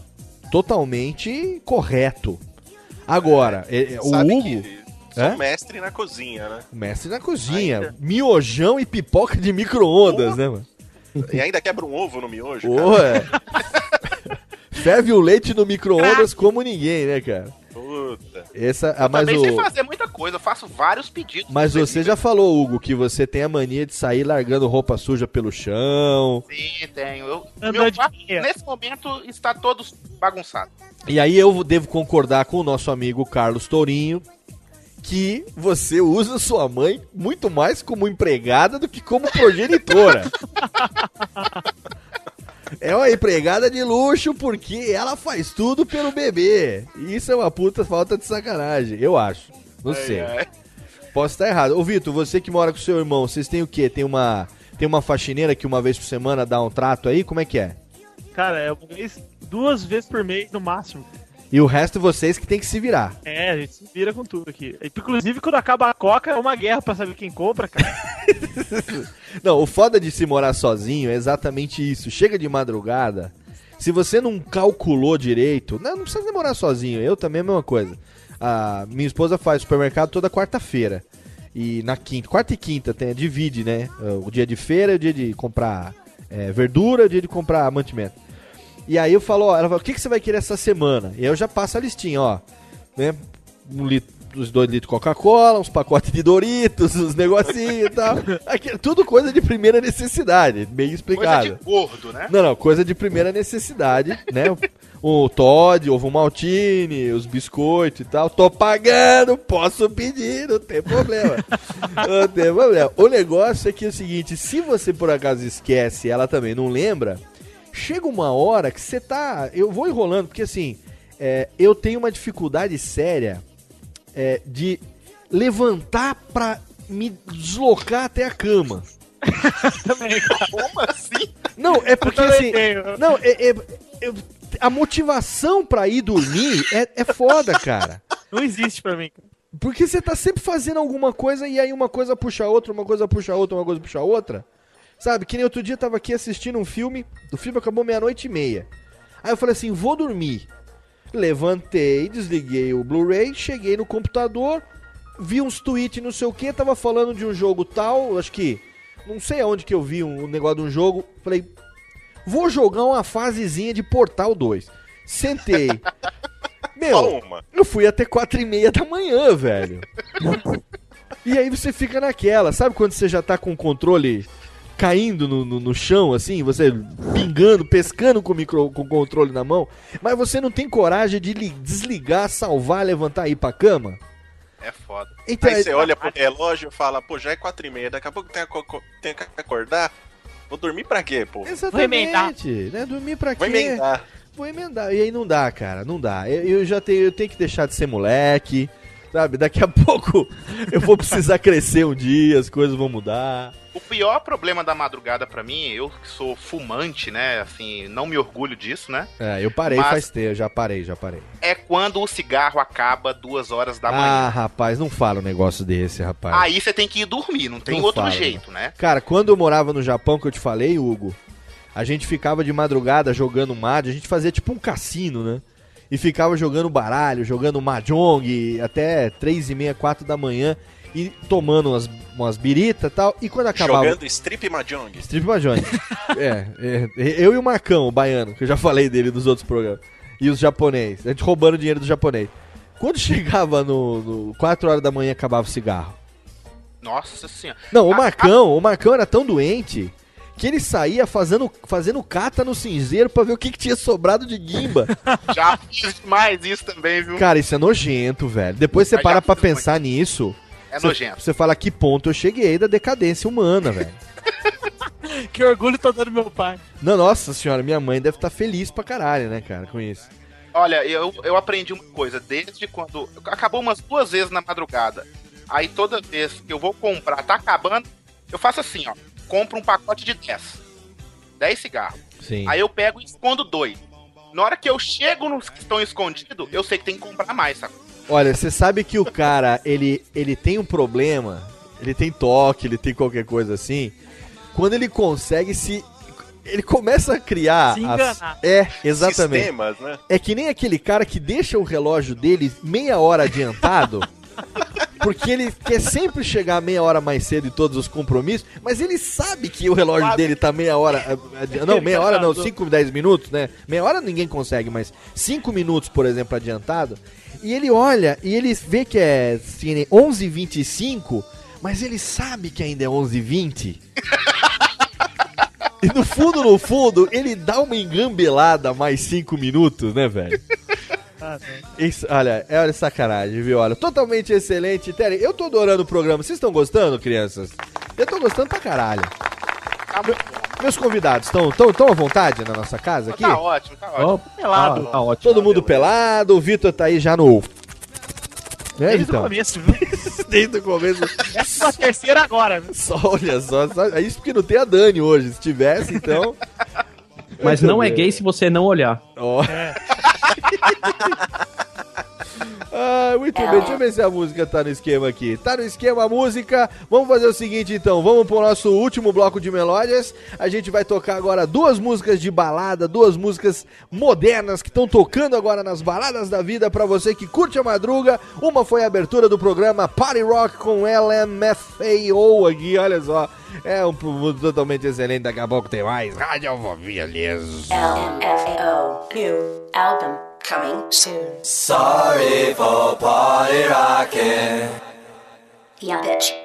totalmente correto. Agora, é- é, o Sabe Hugo, que sou É? mestre na cozinha, né? mestre na cozinha, miojão e pipoca de micro-ondas, né, mano? E ainda quebra um ovo no miojo. É. [laughs] Ferve o leite no micro-ondas como ninguém, né, cara? Puta. Essa, ah, mas Também o... sei fazer muita coisa, eu faço vários pedidos. Mas você já falou, Hugo, que você tem a mania de sair largando roupa suja pelo chão. Sim, tenho. Eu, meu quarto, nesse momento, está todo bagunçado. E aí eu devo concordar com o nosso amigo Carlos Tourinho que você usa sua mãe muito mais como empregada do que como [laughs] progenitora. [laughs] é uma empregada de luxo porque ela faz tudo pelo bebê. Isso é uma puta falta de sacanagem, eu acho. Não Ai, sei. ai. Posso estar errado. Ô, Vitor, você que mora com seu irmão, vocês têm o quê? Tem uma, tem uma faxineira que uma vez por semana dá um trato aí? Como é que é? Cara, é uma vez, duas vezes por mês no máximo. E o resto vocês que tem que se virar. É, a gente se vira com tudo aqui. Inclusive, quando acaba a coca, é uma guerra pra saber quem compra, cara. [laughs] Não, o foda de se morar sozinho é exatamente isso. Chega de madrugada, se você não calculou direito, não, não precisa morar sozinho. Eu também é a mesma coisa. A minha esposa faz supermercado toda quarta-feira. E na quinta, quarta e quinta tem, divide, né? O dia de feira o dia de comprar é, verdura, o dia de comprar mantimento. E aí eu falo, ó, ela fala, o que, que você vai querer essa semana? E aí eu já passo a listinha, ó. Né? Um litro, uns dois litros de Coca-Cola, uns pacotes de Doritos, uns negocinhos e tal. [laughs] Aqui, tudo coisa de primeira necessidade, bem Coisa explicado. de gordo, né? Não, não, coisa de primeira necessidade, né? O, o Todd, ovo maltine, os biscoitos e tal. Tô pagando, posso pedir, não tem problema. [laughs] não tem problema. O negócio é que é o seguinte, se você por acaso esquece ela também não lembra, chega uma hora que você tá... Eu vou enrolando, porque assim, é, eu tenho uma dificuldade séria é, de levantar pra me deslocar até a cama. Também. [laughs] Como assim? Não, é porque assim. tenho. Não, é, é- eu- a motivação pra ir dormir é, é foda, cara. Não existe pra mim. Porque você tá sempre fazendo alguma coisa e aí uma coisa puxa a outra, uma coisa puxa a outra, uma coisa puxa a outra. Sabe, que nem outro dia eu tava aqui assistindo um filme, o filme acabou meia-noite e meia. Aí eu falei assim, vou dormir. Levantei, desliguei o Blu-ray, cheguei no computador, vi uns tweets não sei o que, tava falando de um jogo tal, acho que. Não sei aonde que eu vi um, um negócio de um jogo. Falei, vou jogar uma fasezinha de Portal 2. Sentei. [laughs] Meu, eu fui até quatro e meia da manhã, velho. [laughs] e aí você fica naquela, sabe quando você já tá com o controle caindo no, no, no chão, assim, você pingando, pescando com o, micro, com o controle na mão, mas você não tem coragem de li- desligar, salvar, levantar e ir pra cama? É foda. Então, Aí você é- olha pro relógio e fala, pô, já é quatro e meia, daqui a pouco tem tenho que acordar. Vou dormir pra quê, pô? Exatamente, né? Dormir pra Vou quê? emendar. Vou emendar. E aí não dá, cara, não dá. Eu, eu já tenho, eu tenho que deixar de ser moleque, sabe? Daqui a [laughs] pouco eu vou precisar crescer um dia, as coisas vão mudar. O pior problema da madrugada pra mim, eu que sou fumante, né? Assim, não me orgulho disso, né? É, eu parei Mas- faz tempo, já parei, já parei. É quando o cigarro acaba duas horas da Ah, manhã. rapaz, não fala um negócio desse, rapaz. Aí você tem que ir dormir, não tem Não outro fala, jeito, né? Cara, quando eu morava no Japão, que eu te falei, Hugo, a gente ficava de madrugada jogando Mahjong, a gente fazia tipo um cassino, né? E ficava jogando baralho, jogando Mahjong até três e meia, quatro da manhã e tomando umas, umas biritas e tal. E quando acabava... Jogando strip mahjong. Strip Mahjong. é, é, eu e o Marcão, o baiano, que eu já falei dele nos outros programas. E os japoneses. A gente roubando dinheiro do japonês. Quando chegava no, no 4 horas da manhã, acabava o cigarro. Nossa senhora. Não, o Marcão, o Marcão era tão doente que ele saía fazendo, fazendo cata no cinzeiro pra ver o que, que tinha sobrado de guimba. [laughs] Já fiz demais isso também, viu? Cara, isso é nojento, velho. Depois você Mas para pra pensar nisso. É Você- nojento. Você fala que ponto eu cheguei da decadência humana, velho. [laughs] Que orgulho tô dando meu pai. Não, nossa senhora, minha mãe deve estar feliz pra caralho, né, cara, com isso. Olha, eu, eu aprendi uma coisa, desde quando. Acabou umas duas vezes na madrugada. Aí toda vez que eu vou comprar, tá acabando, eu faço assim, ó. Compro um pacote de 10. 10 cigarros. Sim. Aí eu pego e escondo dois. Na hora que eu chego nos que estão escondidos, eu sei que tem que comprar mais, sabe? Olha, você sabe que o cara, [laughs] ele, ele tem um problema, ele tem toque, ele tem qualquer coisa assim. Quando ele consegue se. Ele começa a criar. Se as- enganar. É, exatamente. Sistemas, né? É que nem aquele cara que deixa o relógio dele meia hora adiantado. [laughs] Porque ele quer sempre chegar meia hora mais cedo em todos os compromissos, mas ele sabe que o relógio dele tá meia hora. ah, adi- Não, meia hora não, 5, 10 minutos, né? Meia hora ninguém consegue, mas 5 minutos, por exemplo, adiantado. E ele olha e ele vê que é assim, 11h25, mas ele sabe que ainda é 11h20. [laughs] E no fundo, no fundo, ele dá uma engambelada mais 5 minutos, né, velho? Isso, olha, é olha sacanagem, viu? Olha, totalmente excelente. Terry, eu tô adorando o programa. Vocês estão gostando, crianças? Eu tô gostando pra caralho. Meu- meus convidados estão tão, tão à vontade na nossa casa aqui? Tá ótimo, tá ótimo. pelado. Tá ótimo. Todo mundo pelado, o Vitor tá aí já no. Né, Desde Vitão? o começo. [laughs] Desde o começo. Essa é a terceira agora. viu? Só, olha só, só- é isso porque não tem a Dani hoje. Se tivesse, então. Mas não é gay se você não olhar. Ó. [laughs] Ah, muito bem, deixa eu ver se a música tá no esquema aqui. Tá no esquema a música. Vamos fazer o seguinte então, vamos pro nosso último bloco de melódias. A gente vai tocar agora duas músicas de balada, duas músicas modernas que estão tocando agora nas baladas da vida pra você que curte a madruga. Uma foi a abertura do programa Party Rock com LMFAO aqui, olha só. É um produto totalmente excelente, daqui a pouco tem mais. Radiofobia, liso. LMFAO. New album coming soon. Sorry for party rocking. Yeah, bitch.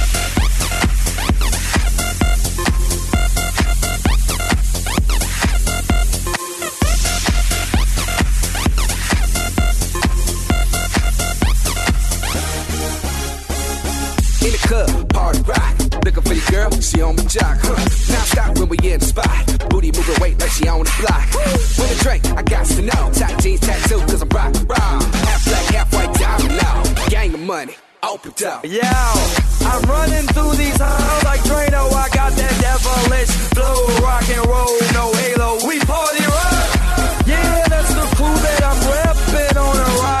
Club, party rock. Looking for your girl, she on the jock. Huh. Now stop when we in the spot. Booty moving weight like she on the block. With a drink, I got to know. Tight jeans, tattoo, cause I'm rock, rock. Half black, half white, diamond now. Gang of money, open up. Yeah, I'm running through these halls like Drano. I got that devilish flow, rock and roll, no halo. We party rock. Yeah, that's the crew that I'm repping on a rise to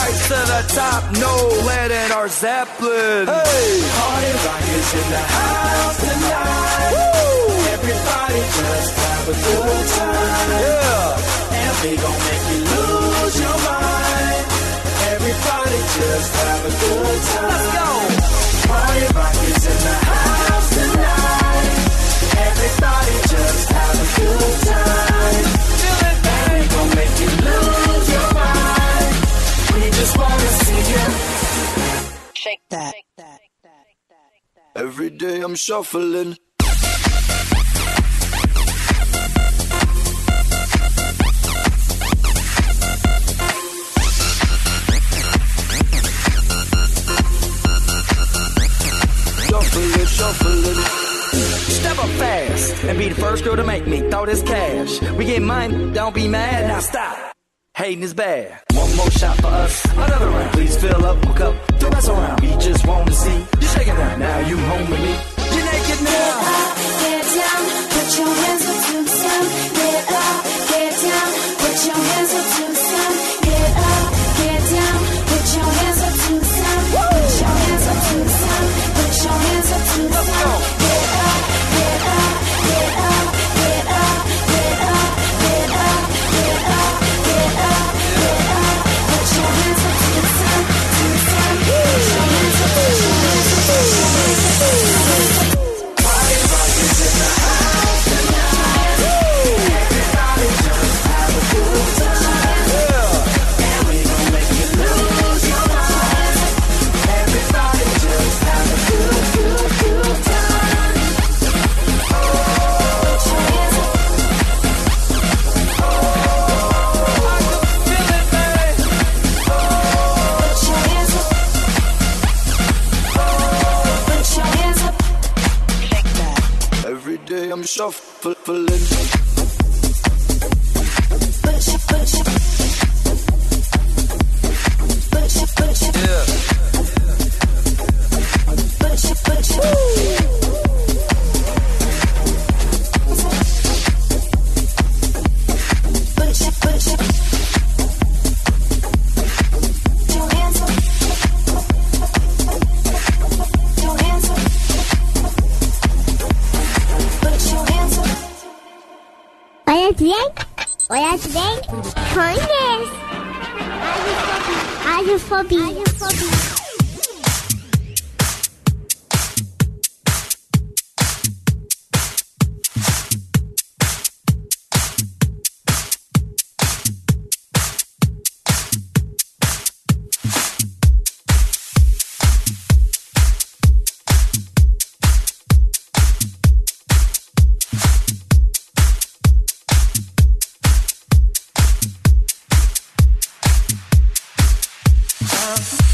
the top. No lead in our Zeppelin. Hey, party rock is in the house tonight. Woo! Everybody just have a good time. Yeah, and we gon' make you lose your mind. Everybody just have a good time. Let's go. Party rock is in the house tonight. Everybody just have a good time. And we gon' make you lose your mind. We just wanna see you. Shake that. Every day I'm shuffling. Shuffling, shuffling. Step up fast and be the first girl to make me throw this cash. We get mine, don't be mad, now stop. Hating is bad. One more shot for us, another round. Please fill up, look up, don't mess around. We just want to see you shaking down. Now you home with me. You're naked now. Get up, get down, put your hands up to the sun. Get up, get down, put your hands up. Shuffling. Yeah. bien? Hola, ¿bien? ¿Cómo estás? Adiós, Poppy. Adiós, Poppy. Adiós, Poppy. love.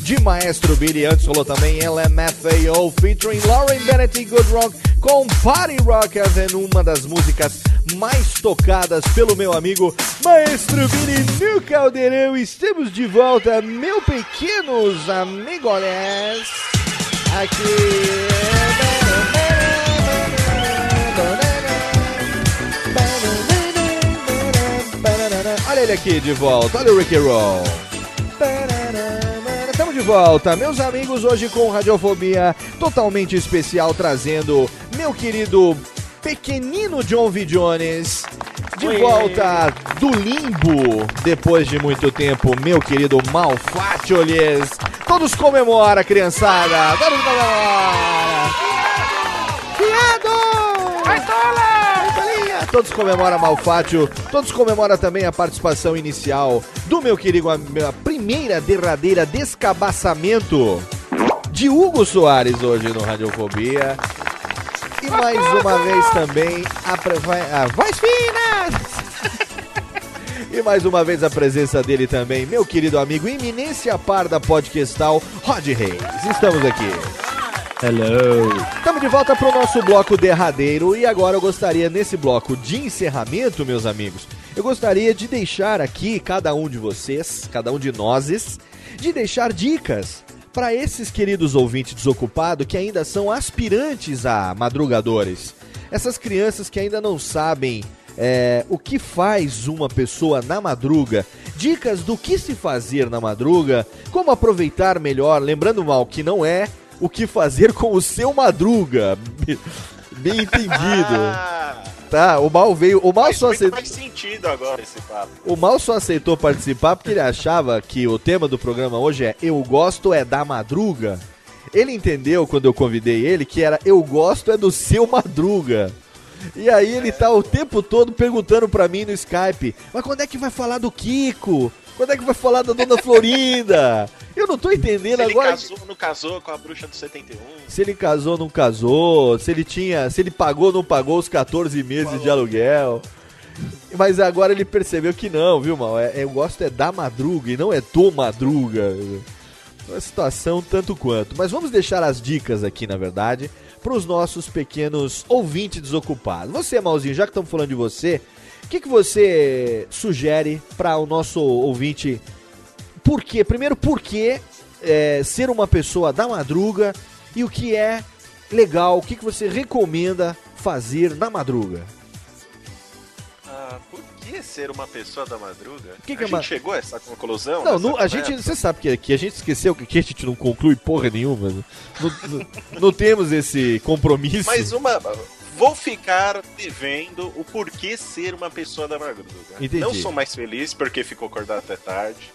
De Maestro Billy. Antes rolou também LMFAO featuring Lauren Bennett e Good Rock com Party Rockers em uma das músicas mais tocadas pelo meu amigo Maestro Billy no Caldeirão. Estamos de volta, meu pequenos amigoles. Aqui. Olha ele aqui de volta, olha o Ricky Roll. Volta, meus amigos, hoje com Radiofobia totalmente especial, trazendo meu querido pequenino John V. Jones. De Oi. volta do limbo, depois de muito tempo, meu querido Malfatiolhes. Todos comemora, criançada! Todos comemora! Viado! Vai Todos comemoram Malfátio, todos comemoram também a participação inicial do meu querido, primeira derradeira descabaçamento de Hugo Soares hoje no Radiofobia. E mais uma vez também a, a voz fina! [laughs] E mais uma vez a presença dele também, meu querido amigo Iminência Parda Podcastal, Rod Reis. Estamos aqui. Hello. Estamos de volta para o nosso bloco derradeiro e agora eu gostaria, nesse bloco de encerramento, meus amigos, eu gostaria de deixar aqui, cada um de vocês, cada um de nós, de deixar dicas para esses queridos ouvintes desocupados que ainda são aspirantes a madrugadores. Essas crianças que ainda não sabem é, o que faz uma pessoa na madruga, dicas do que se fazer na madruga, como aproveitar melhor, lembrando mal que não é o que fazer com o seu madruga. [laughs] Bem entendido. [laughs] Tá, o mal veio. O mal Faz só aceitou. mais sentido agora esse papo. O Mal só aceitou participar porque ele achava que o tema do programa hoje é Eu gosto é da madruga. Ele entendeu quando eu convidei ele que era Eu gosto é do seu madruga. E aí ele tá o tempo todo perguntando pra mim no Skype: Mas quando é que vai falar do Kiko? Quando é que vai falar da Dona Florinda? Eu não tô entendendo Se ele agora. casou, não casou com a bruxa do 71. Se ele casou, não casou, se ele tinha, se ele pagou, não pagou os 14 meses de aluguel. Mas agora ele percebeu que não, viu, mal? É, eu gosto é da madruga e não é do madruga. Uma situação tanto quanto. Mas vamos deixar as dicas aqui, na verdade, para os nossos pequenos ouvintes desocupados. Você, Malzinho, já que estamos falando de você, o que, que você sugere para o nosso ouvinte? Por quê? Primeiro, por que é, ser uma pessoa da madruga e o que é legal, o que, que você recomenda fazer na madruga? Ah, por que ser uma pessoa da madruga? Que que a é gente ma- chegou a essa conclusão? Não, a gente, você sabe que aqui a gente esqueceu que aqui a gente não conclui porra nenhuma. né? Não, não- não temos esse compromisso. Mas uma. Vou ficar devendo o porquê ser uma pessoa da madruga. Entendi. Não sou mais feliz porque ficou acordado até tarde.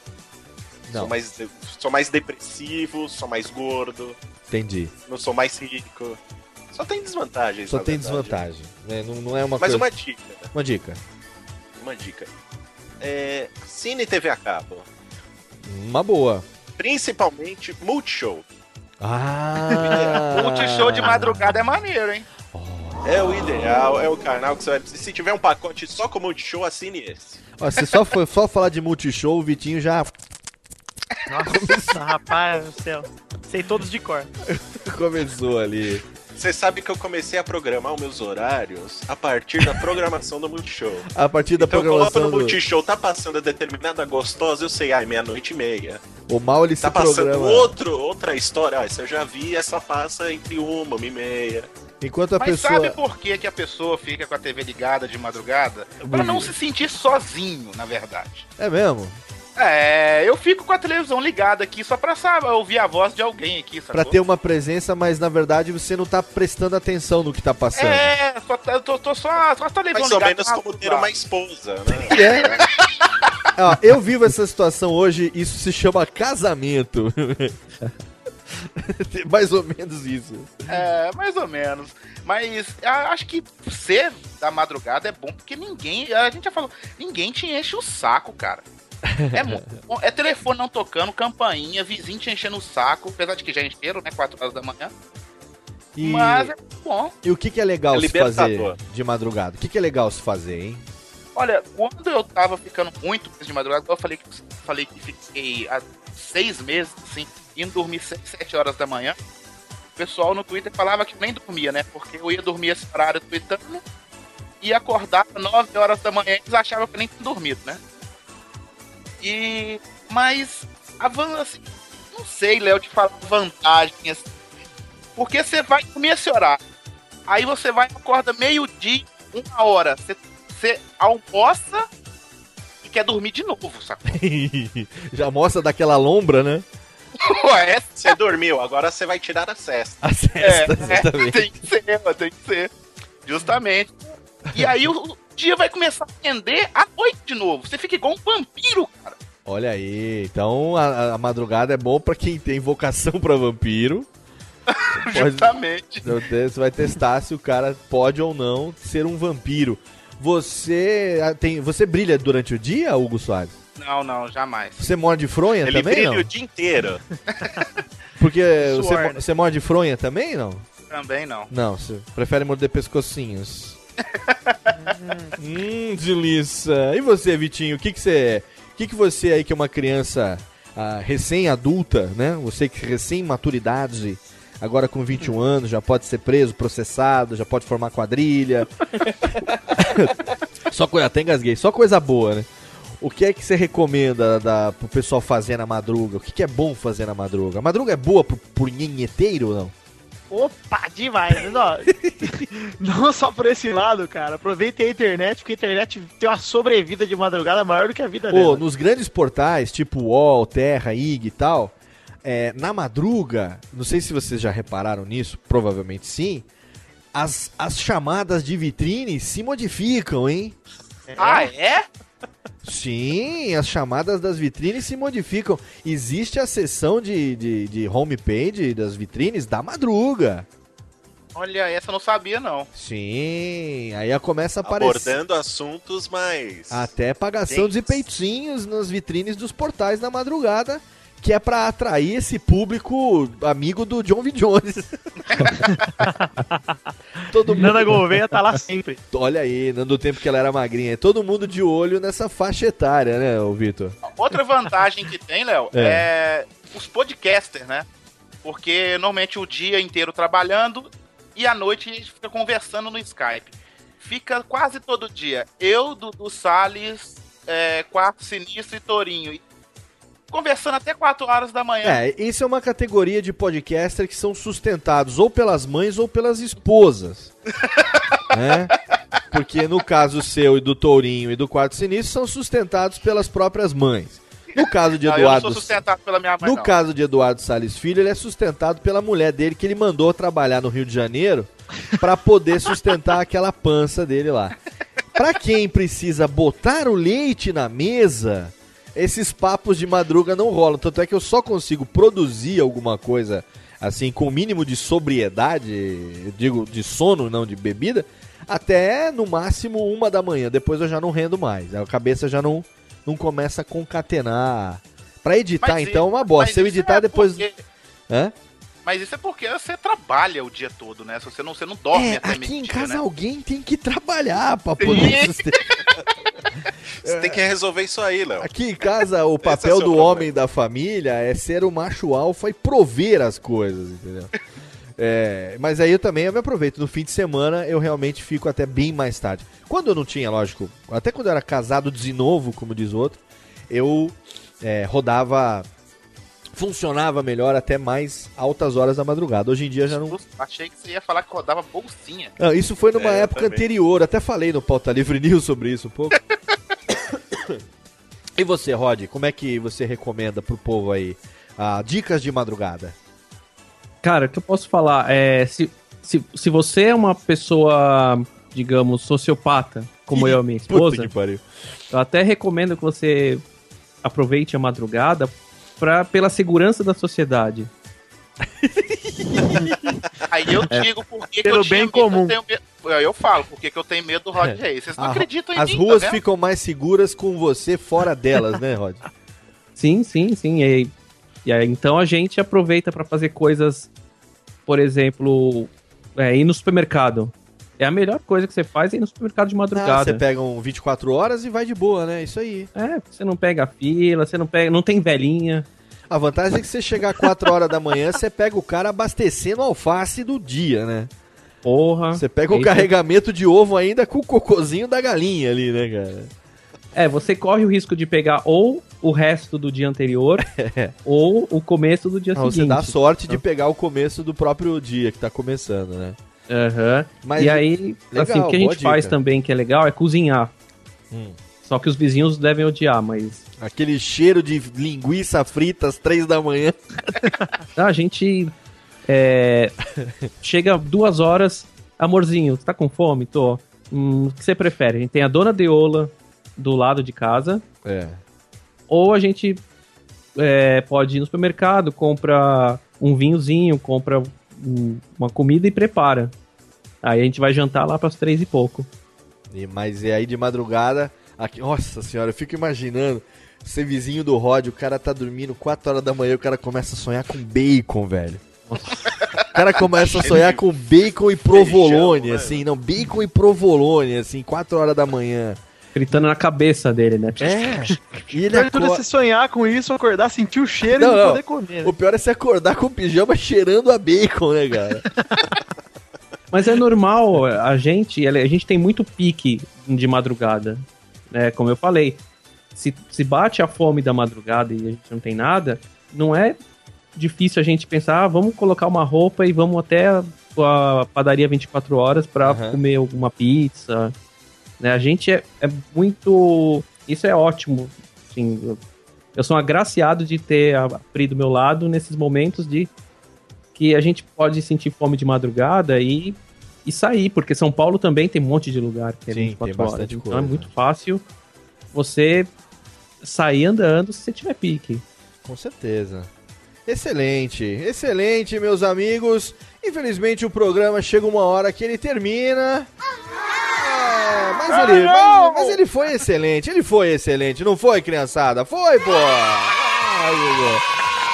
Não. Sou mais, sou mais depressivo, sou mais gordo, Entendi. não sou mais rico. Só tem desvantagens. Só na tem verdade. desvantagem. né? Não, não é uma Mas coisa... uma dica, Uma dica. uma dica. É, Cine e TV a cabo. Uma boa. Principalmente Multishow. Ah! [laughs] Multishow de madrugada é maneiro, hein? É o ideal, é o canal que você vai. Se tiver um pacote só com Multishow, assine esse. Ó, se só for só falar de multishow, o Vitinho já Nossa, [laughs] rapaz do céu. Sei todos de cor. começou ali. Você sabe que eu comecei a programar os meus horários a partir da programação do Multishow. A partir da Então eu coloco programação no do... Multishow, tá passando a determinada gostosa, eu sei, ai, meia-noite e meia. O mal ele Tá se passando programa. outro, outra história, ah, essa eu já vi, essa passa entre uma, uma e meia. Enquanto a Mas pessoa. sabe por que, que a pessoa fica com a TV ligada de madrugada? Pra não se sentir sozinho, na verdade. É mesmo? É, eu fico com a televisão ligada aqui só pra sabe, ouvir a voz de alguém aqui, sacou? Pra ter uma presença, mas na verdade você não tá prestando atenção no que tá passando. É, só, tá- eu tô, tô só, só a televisão Mais ou ligada. menos ah, como ter lá. uma esposa, né? [laughs] É. Ó, eu vivo essa situação hoje, isso se chama casamento. [laughs] [laughs] Mais ou menos isso. É, mais ou menos. Mas acho que ser da madrugada é bom porque ninguém, a gente já falou, ninguém te enche o saco, cara. É, muito bom. [laughs] é telefone não tocando, campainha, vizinho te enchendo o saco, apesar de que já encheram, né? 4 horas da manhã. E, Mas é bom. e o que, que é legal É se fazer de madrugada? O que, que é legal se fazer, hein? Olha, quando eu tava ficando muito de madrugada, eu falei que, falei que fiquei há seis meses, assim, indo dormir 6, 7 horas da manhã. O pessoal no Twitter falava que nem dormia, né? Porque eu ia dormir esse horário tweetando e acordava 9 horas da manhã eles achavam que eu nem tinha dormido, né? E. Mas. A van, assim, não sei, Léo, te falar vantagem, assim. Porque você vai dormir esse horário. Aí você vai acorda meio-dia, uma hora. Você, você almoça e quer dormir de novo, sacou? [laughs] Já mostra daquela lombra, né? Ué, [laughs] Você dormiu, agora você vai tirar a cesta. A é, cesta, é, exatamente. tem que ser, tem que ser. Justamente. E [laughs] aí o, dia vai começar a render à noite de novo. Você fica igual um vampiro, cara. Olha aí, então a, a madrugada é bom pra quem tem vocação pra vampiro. Pode- Justamente. Você vai testar se o cara pode ou não ser um vampiro. Você ah, tem, você brilha durante o dia, Hugo Soares? Não, não, jamais. Você morde fronha Ele também, brilha não? o dia inteiro. [laughs] Porque [laughs] você, Suor, mo- né? você morde fronha também, não? Também não. Não, você prefere morder pescocinhos. [laughs] hum, delícia. E você, Vitinho, o que que você... O que que você aí que é uma criança ah, recém-adulta, né? Você que recém-maturidade, agora com 21 anos, já pode ser preso, processado, já pode formar quadrilha. [laughs] Só coisa, até engasguei, só coisa boa, né? O que é que você recomenda da, pro pessoal fazer na madruga? O que, que é bom fazer na madruga? A madruga é boa pro, pro nhenheteiro ou não? Opa, demais. Mas, [laughs] ó, não só por esse lado, cara. Aproveitem a internet, porque a internet tem uma sobrevida de madrugada maior do que a vida Pô, dela. nos grandes portais, tipo UOL, Terra, IG e tal, é, na madruga, não sei se vocês já repararam nisso, provavelmente sim, as, as chamadas de vitrine se modificam, hein? Ah, é? Sim, as chamadas das vitrines se modificam. Existe a seção de, de, de homepage das vitrines da madruga. Olha, essa eu não sabia, não. Sim, aí começa a aparecer. Abordando assuntos mais. Até pagação de peitinhos nas vitrines dos portais na madrugada, que é pra atrair esse público amigo do John V. Jones. [laughs] Todo Nanda Gouveia tá lá sempre. Olha aí, no tempo que ela era magrinha. Todo mundo de olho nessa faixa etária, né, Vitor? Outra vantagem que tem, Léo, é. os podcasters, né? Porque normalmente o dia inteiro trabalhando e à noite a gente fica conversando no Skype. Fica quase todo dia. Eu, Dudu Salles, é, Quarto Sinistro e Torinho. Conversando até 4 horas da manhã. É, isso é uma categoria de podcaster que são sustentados ou pelas mães ou pelas esposas. [laughs] né? Porque no caso seu e do Tourinho e do Quarto Sinistro são sustentados pelas próprias mães. No caso de Não, eu não Eduardo sou sustentado pela minha mãe, No não. caso de Eduardo Salles Filho, ele é sustentado pela mulher dele que ele mandou trabalhar no Rio de Janeiro pra poder sustentar aquela pança dele lá. Pra quem precisa botar o leite na mesa, esses papos de madruga não rolam. Tanto é que eu só consigo produzir alguma coisa assim com o mínimo de sobriedade, eu digo de sono, não de bebida, até no máximo uma da manhã. Depois eu já não rendo mais. A cabeça já não, não começa a concatenar. Pra editar, Mas então, é uma bosta. Se eu isso editar é depois. porque- Hã? Mas isso é porque você trabalha o dia todo, né? Se você não, você não dorme É, até aqui em casa né? alguém tem que trabalhar pra poder sustentar. Você tem que resolver isso aí, Léo. Aqui em casa, o [laughs] é papel seu do problema. homem da família é ser o macho alfa e prover as coisas, entendeu? É, mas aí eu também eu me aproveito. No fim de semana eu realmente fico até bem mais tarde. Quando eu não tinha, lógico, até quando eu era casado de novo, como diz o outro, eu é, rodava. Funcionava melhor até mais altas horas da madrugada. Hoje em dia já não. Achei que você ia falar que rodava bolsinha. Não, isso foi numa É, época também. anterior, até falei no Pauta Livre News sobre isso um pouco. [coughs] e você, Rod, como é que você recomenda pro povo aí ah, dicas de madrugada? Cara, o que eu posso falar é. Se, se, se você é uma pessoa, digamos, sociopata, como [laughs] eu e a minha esposa, eu até recomendo que você aproveite a madrugada pra, pela segurança da sociedade. [laughs] Aí eu É. digo por que eu tinha bem medo, comum. Eu, tenho medo- eu falo por que eu tenho medo do Rod Reis. Vocês não A- acreditam em As mim, ruas tá ficam mais seguras com você fora delas, né, Rod? [laughs] Sim, sim, sim. E, e aí, então a gente aproveita pra fazer coisas, por exemplo, é, ir no supermercado. É a melhor coisa que você faz é ir no supermercado de Ah, madrugada. você pega um 24 horas e vai de boa, né? Isso aí. É, você não pega fila, você não pega, não tem velhinha. A vantagem é que você chegar 4 horas da manhã, você pega o cara abastecendo alface do dia, né? Porra. Você pega o carregamento de ovo ainda com o cocôzinho da galinha ali, né, cara? É, você corre o risco de pegar ou o resto do dia anterior [laughs] ou o começo do dia Ah, seguinte. você dá sorte de pegar o começo do próprio dia que tá começando, né? Aham. Mas E aí, legal, assim, o que a gente faz dica. também que é legal é cozinhar. Hum. Só que os vizinhos devem odiar, mas. Aquele cheiro de linguiça frita às três da manhã. Ah, [laughs] a gente. é, chega duas horas. Amorzinho, você tá com fome? Tô. Hum, o que você prefere? A gente tem a dona Deola do lado de casa. É. Ou a gente é, pode ir no supermercado, compra um vinhozinho, compra uma comida e prepara. Aí a gente vai jantar lá pras três e pouco. E, mas é aí de madrugada. Aqui, nossa senhora, eu fico imaginando. Ser vizinho do Rod, o cara tá dormindo 4 horas da manhã, o cara começa a sonhar com bacon, velho. O cara começa a sonhar com bacon e provolone, assim, não, bacon e provolone, assim, 4 horas da manhã. Gritando na cabeça dele, né? É. E ele é acorda... você sonhar com isso, acordar, sentir o cheiro Não, e não não. poder comer. né? O pior é você acordar com o pijama cheirando a bacon, né, cara? [laughs] Mas é normal, a gente, a gente tem muito pique de madrugada, né? Como eu falei, se, se bate a fome da madrugada e a gente não tem nada, não é difícil a gente pensar, ah, vamos colocar uma roupa e vamos até a, padaria 24 horas pra Aham. comer alguma pizza, né? A gente é, é muito, isso é ótimo, assim, eu, eu sou um agraciado de ter a Pri do meu lado nesses momentos de que a gente pode sentir fome de madrugada e, e sair, porque São Paulo também tem um monte de lugar que é Sim, 24 tem horas. Então coisa. é muito fácil você sair andando se você tiver pique. Com certeza. Excelente, excelente, meus amigos. Infelizmente o programa chega uma hora que ele termina. É, mas, ele, mas, mas ele foi excelente, ele foi excelente, não foi, criançada? Foi, pô! Igor.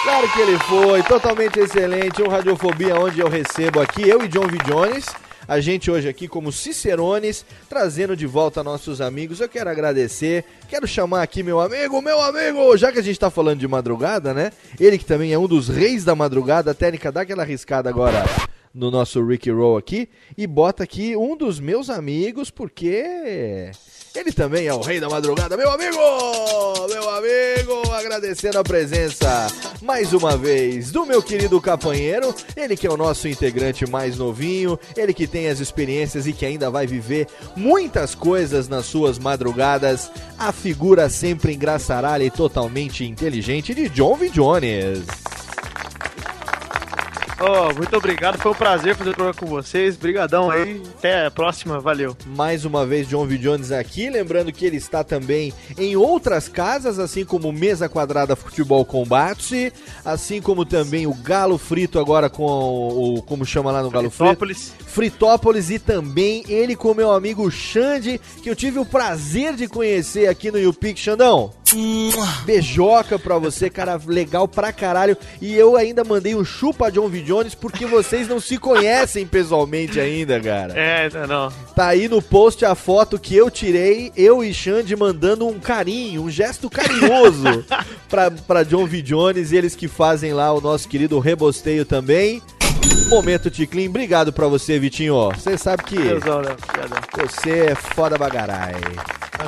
Claro que ele foi, totalmente excelente. Um Radiofobia onde eu recebo aqui, eu e John V. Jones. A gente hoje aqui como Cicerones, trazendo de volta nossos amigos. Eu quero agradecer, quero chamar aqui meu amigo, meu amigo, já que a gente tá falando de madrugada, né? Ele que também é um dos reis da madrugada, a técnica dá aquela arriscada agora no nosso Ricky Roll aqui e bota aqui um dos meus amigos, porque ele também é o rei da madrugada, meu amigo! Meu amigo, agradecendo a presença mais uma vez do meu querido Capanheiro, ele que é o nosso integrante mais novinho, ele que tem as experiências e que ainda vai viver muitas coisas nas suas madrugadas, a figura sempre engraçaralha e totalmente inteligente de John V. Jones. Oh, muito obrigado, foi um prazer fazer o programa com vocês. Brigadão aí, até a próxima, valeu. Mais uma vez, John V. Jones aqui. Lembrando que ele está também em outras casas, assim como Mesa Quadrada Futebol Combate, assim como também o Galo Frito agora com o. Como chama lá no Galo Frito? Fritópolis. Fritópolis e também ele com meu amigo Xande, que eu tive o prazer de conhecer aqui no YouPix. Xandão, Beijoca pra você, cara, legal pra caralho. E eu ainda mandei um chupa John V. Jones porque vocês não se conhecem pessoalmente ainda, cara. É, não. Tá aí no post a foto que eu tirei, eu e Xande mandando um carinho, um gesto carinhoso [laughs] pra, pra John V. Jones, eles que fazem lá o nosso querido rebosteio também. Momento Ticlin, obrigado pra você, Vitinho. Você sabe que Deusão, né? Obrigadão. você é foda bagarai.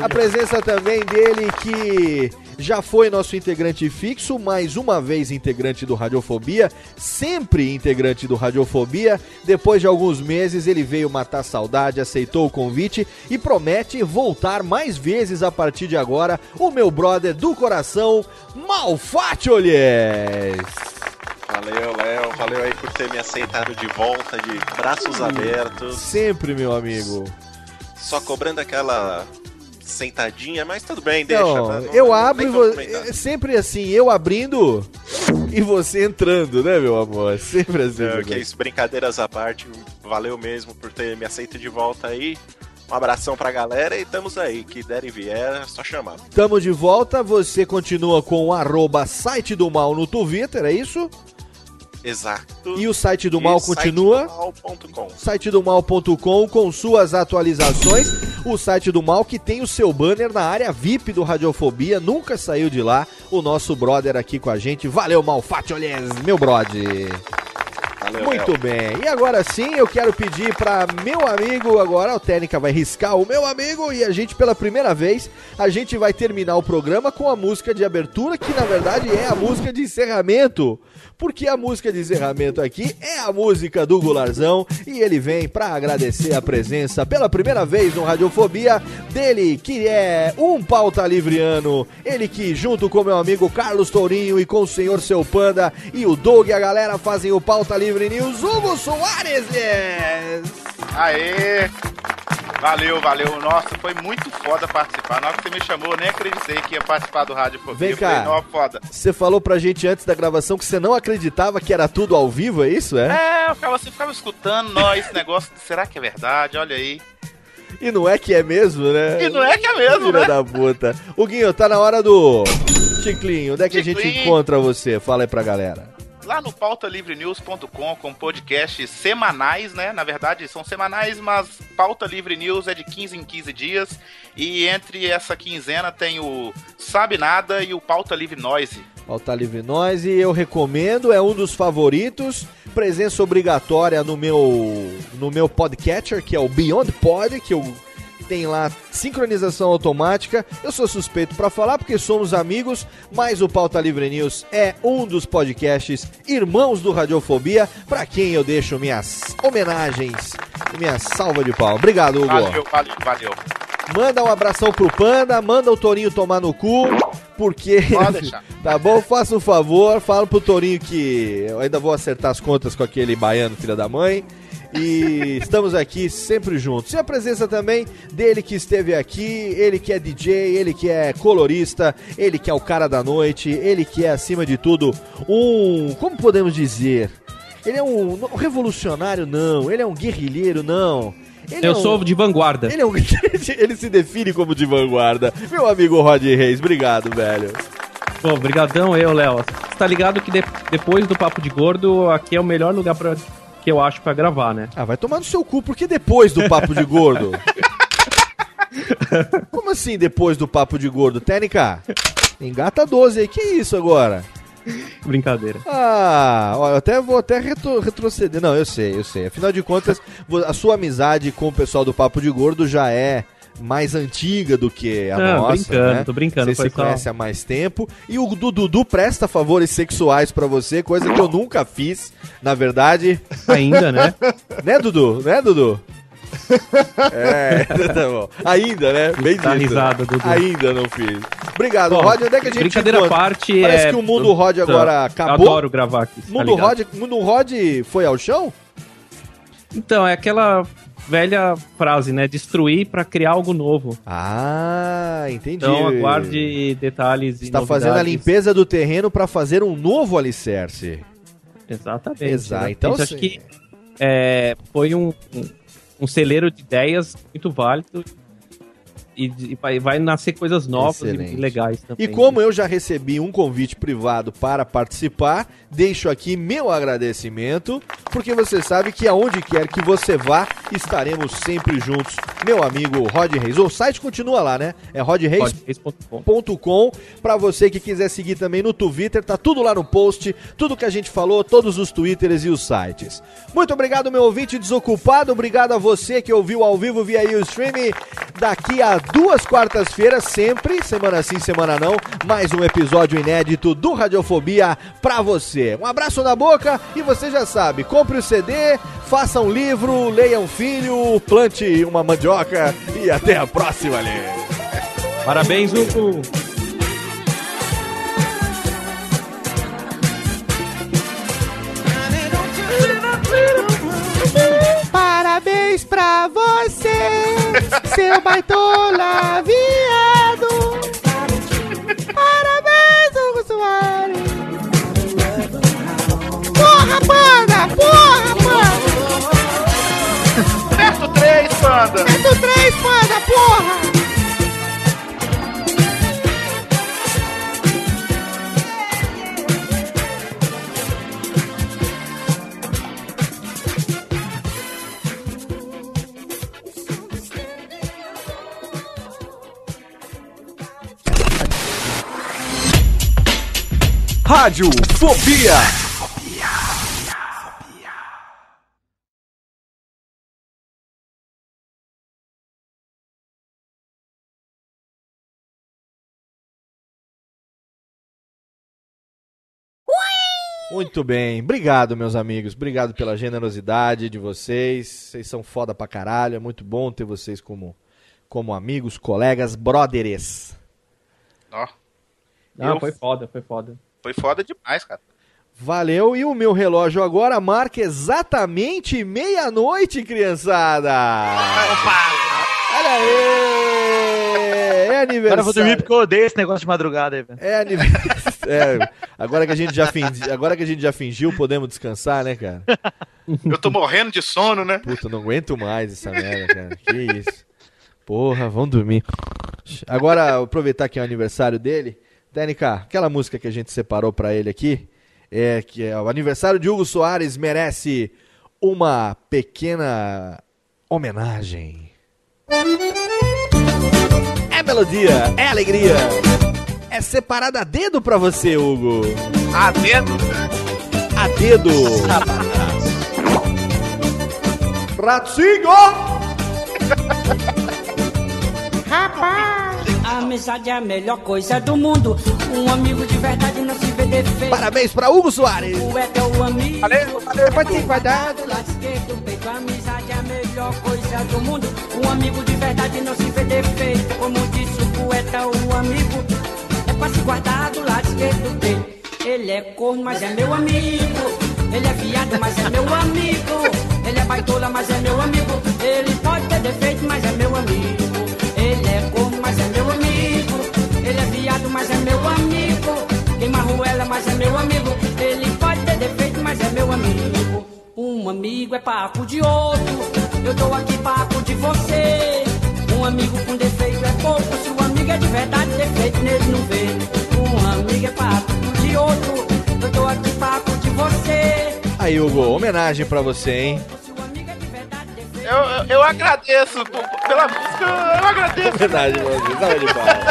A presença também dele que já foi nosso integrante fixo, mais uma vez integrante do Radiofobia, sempre integrante do Radiofobia. Depois de alguns meses ele veio matar saudade, aceitou o convite e promete voltar mais vezes a partir de agora. O meu brother do coração, Malfatiolhes. Valeu, Léo. Valeu aí por ter me aceitado de volta, de braços abertos. Sempre, meu amigo. Só cobrando aquela sentadinha, mas tudo bem, deixa. Não, né? Não- eu nem abro e vou é sempre assim, eu abrindo e você entrando, né, meu amor? Sempre assim. Não, que é bem. isso, brincadeiras à parte, valeu mesmo por ter me aceito de volta aí. Um abração pra galera e estamos aí. Que der e vier, é só chamar. Tamo de volta, você continua com o arroba site do mal no Twitter, é isso? Exato. E o site do E mal site continua? do mal.com. com suas atualizações. O site do Mal que tem o seu banner na área VIP do Radiofobia, nunca saiu de lá. O nosso brother aqui com a gente. Valeu, Malfatti Olhés, meu brother. Valeu, Muito bem. E agora sim, eu quero pedir para meu amigo, agora o Técnica vai riscar o meu amigo e a gente pela primeira vez, a gente vai terminar o programa com a música de abertura, que na verdade é a música de encerramento. Porque a música de encerramento aqui é a música do Gularzão e ele vem para agradecer a presença pela primeira vez no Radiofobia dele, que é um pauta livriano. Ele que, junto com meu amigo Carlos Tourinho e com o senhor Seu Panda e o Doug e a galera fazem o pauta livre news. Hugo Soares! Aê! Valeu, valeu. Nossa, foi muito foda participar. Na hora que você me chamou, eu nem acreditei que ia participar do Rádio Fobia. Vem falei, cá. "Nó, foda. Você falou pra gente antes da gravação que você não acreditava que era tudo ao vivo, é isso? É? É, eu ficava, assim, ficava escutando, nó, esse negócio, será que é verdade? Olha aí. E não é que é mesmo, né? E não é que é mesmo, Filha né? da puta. O Guinho, tá na hora do Ticlinho. Onde é que a gente encontra você? Fala aí pra galera. Lá no pautalivrenews.com, com podcasts semanais, né? Na verdade, são semanais, mas Pauta Livre News é de 15 em 15 dias. E entre essa quinzena tem o Sabe Nada e o Pauta Livre Noise. Pauta Livre Noise, eu recomendo, é um dos favoritos. Presença obrigatória no meu no meu podcatcher, que é o Beyond Pod, que eu tem lá sincronização automática. Eu sou suspeito pra falar porque somos amigos, mas o Pauta Livre News é um dos podcasts irmãos do Radiofobia, pra quem eu deixo minhas homenagens e minha salva de pau. Obrigado, Hugo. Valeu, valeu, valeu. Manda um abração pro Panda, manda o Torinho tomar no cu, porque. Pode deixar. [laughs] tá bom? Faça um favor, fala pro Torinho que eu ainda vou acertar as contas com aquele baiano, filha da mãe. E estamos aqui sempre juntos. E a presença também dele que esteve aqui, ele que é DJ, ele que é colorista, ele que é o cara da noite, ele que é, acima de tudo, um. Como podemos dizer? Ele é um, revolucionário, não. Ele é um guerrilheiro, não. Ele Eu é um- sou de vanguarda. ele, é um... [laughs] ele se define como de vanguarda. Meu amigo Rod Reis, obrigado, velho. Pô, brigadão eu, Léo. Você tá ligado que de- depois do Papo de Gordo, aqui é o melhor lugar pra, que eu acho pra gravar, né? Ah, vai tomar no seu cu, porque depois do Papo de Gordo? [laughs] Como assim depois do Papo de Gordo? Técnica, engata 12 aí, que isso agora? Brincadeira. Ah, ó, eu até vou até retro- retroceder. Não, eu sei, eu sei. Afinal de contas, a sua amizade com o pessoal do Papo de Gordo já é mais antiga do que a Não, nossa. brincando, né? tô brincando, Você se só- conhece há mais tempo. E o Du- Dudu presta favores sexuais pra você, coisa que eu nunca fiz, na verdade. Ainda, né? [laughs] né, Dudu? Né, Dudu? É, [laughs] tá bom. Ainda, né? Bem dito. risada, Dudu. Ainda não fiz. Obrigado, Bom, Rod. Onde é que a gente brincadeira à parte, Parece é- que o mundo Rod agora Eu acabou. adoro gravar aqui, tá Mundo ligado? Rod, Mundo Rod foi ao chão? Então, é aquela velha frase, né? Destruir pra criar algo novo. Ah, entendi. Então, aguarde detalhes e Está fazendo a limpeza do terreno para fazer um novo alicerce. Exatamente. Exato. né? Então, Então, acho que é, foi um, um, um celeiro de ideias muito válido. E, e vai, nascer coisas novas Excelente. e legais também. E como eu já recebi um convite privado para participar, deixo aqui meu agradecimento, porque você sabe que aonde quer que você vá, estaremos sempre juntos. Meu amigo Rod Reis. O site continua lá, né? É rodreis.com. Para você que quiser seguir também no Twitter, tá tudo lá no post, tudo que a gente falou, todos os Twitters e os sites. Muito obrigado, meu ouvinte desocupado. Obrigado a você que ouviu ao vivo via aí o streaming. Daqui a duas quartas-feiras, sempre, semana sim, semana não, mais um episódio inédito do Radiofobia pra você. Um abraço na boca e você já sabe, compre o CD, faça um livro, leia um filho, plante uma mandioca e até a próxima, ali. Parabéns, Hugo! Parabéns pra você, seu baitola viado. Parabéns, Hugo Soares. Porra, panda! Porra, panda! Certo 3, panda! Rádio Fobia. Muito bem, obrigado, meus amigos. Obrigado pela generosidade de vocês. Vocês são foda pra caralho. É muito bom ter vocês como, como amigos, colegas, brothers. Ó. Não, Eu- foi foda, foi foda. Foi foda demais, cara. Valeu, e o meu relógio agora marca exatamente meia-noite, criançada! Olha aí! É aniversário. Agora eu vou dormir porque eu odeio esse negócio de madrugada aí, velho. É aniversário. [laughs] É, agora, que a gente já fingi- agora que a gente já fingiu, podemos descansar, né, cara? Eu tô morrendo de sono, né? Puta, não aguento mais essa merda, cara. Que isso. Porra, vamos dormir. Agora, aproveitar que é o aniversário dele. TNK, aquela música que a gente separou pra ele aqui, é que é o aniversário de Hugo Soares merece uma pequena homenagem. É melodia, é alegria. É separada a dedo pra você, Hugo. A dedo? A dedo. [laughs] Ratinho! Rapaz! A amizade é a melhor coisa do mundo. Um amigo de verdade não se vê defeito. Parabéns pra Hugo Soares. O é teu amigo. Valeu, valeu, pode esquerdo, peito. A amizade é a melhor coisa do mundo. Um amigo de verdade não se vê defeito. Como disse o poeta, o amigo é pra se guardar do lado esquerdo do peito. Ele é corno, mas é meu amigo. Ele é viado, mas é meu amigo. Ele é baitola, mas é meu amigo. Ele pode ter defeito, mas é meu amigo. É mas é meu amigo. Queima ruela, mas é meu amigo. Ele pode ter defeito, mas é meu amigo. Um amigo é papo de outro. Eu tô aqui papo de você. Um amigo com defeito é pouco. Se o amigo é de verdade, defeito nele não vê. Um amigo é papo de outro. Eu tô aqui papo de você. Aí, Hugo, homenagem pra você, hein? Eu, eu, eu agradeço pela música, eu agradeço. Verdade, você. Salve de palmas.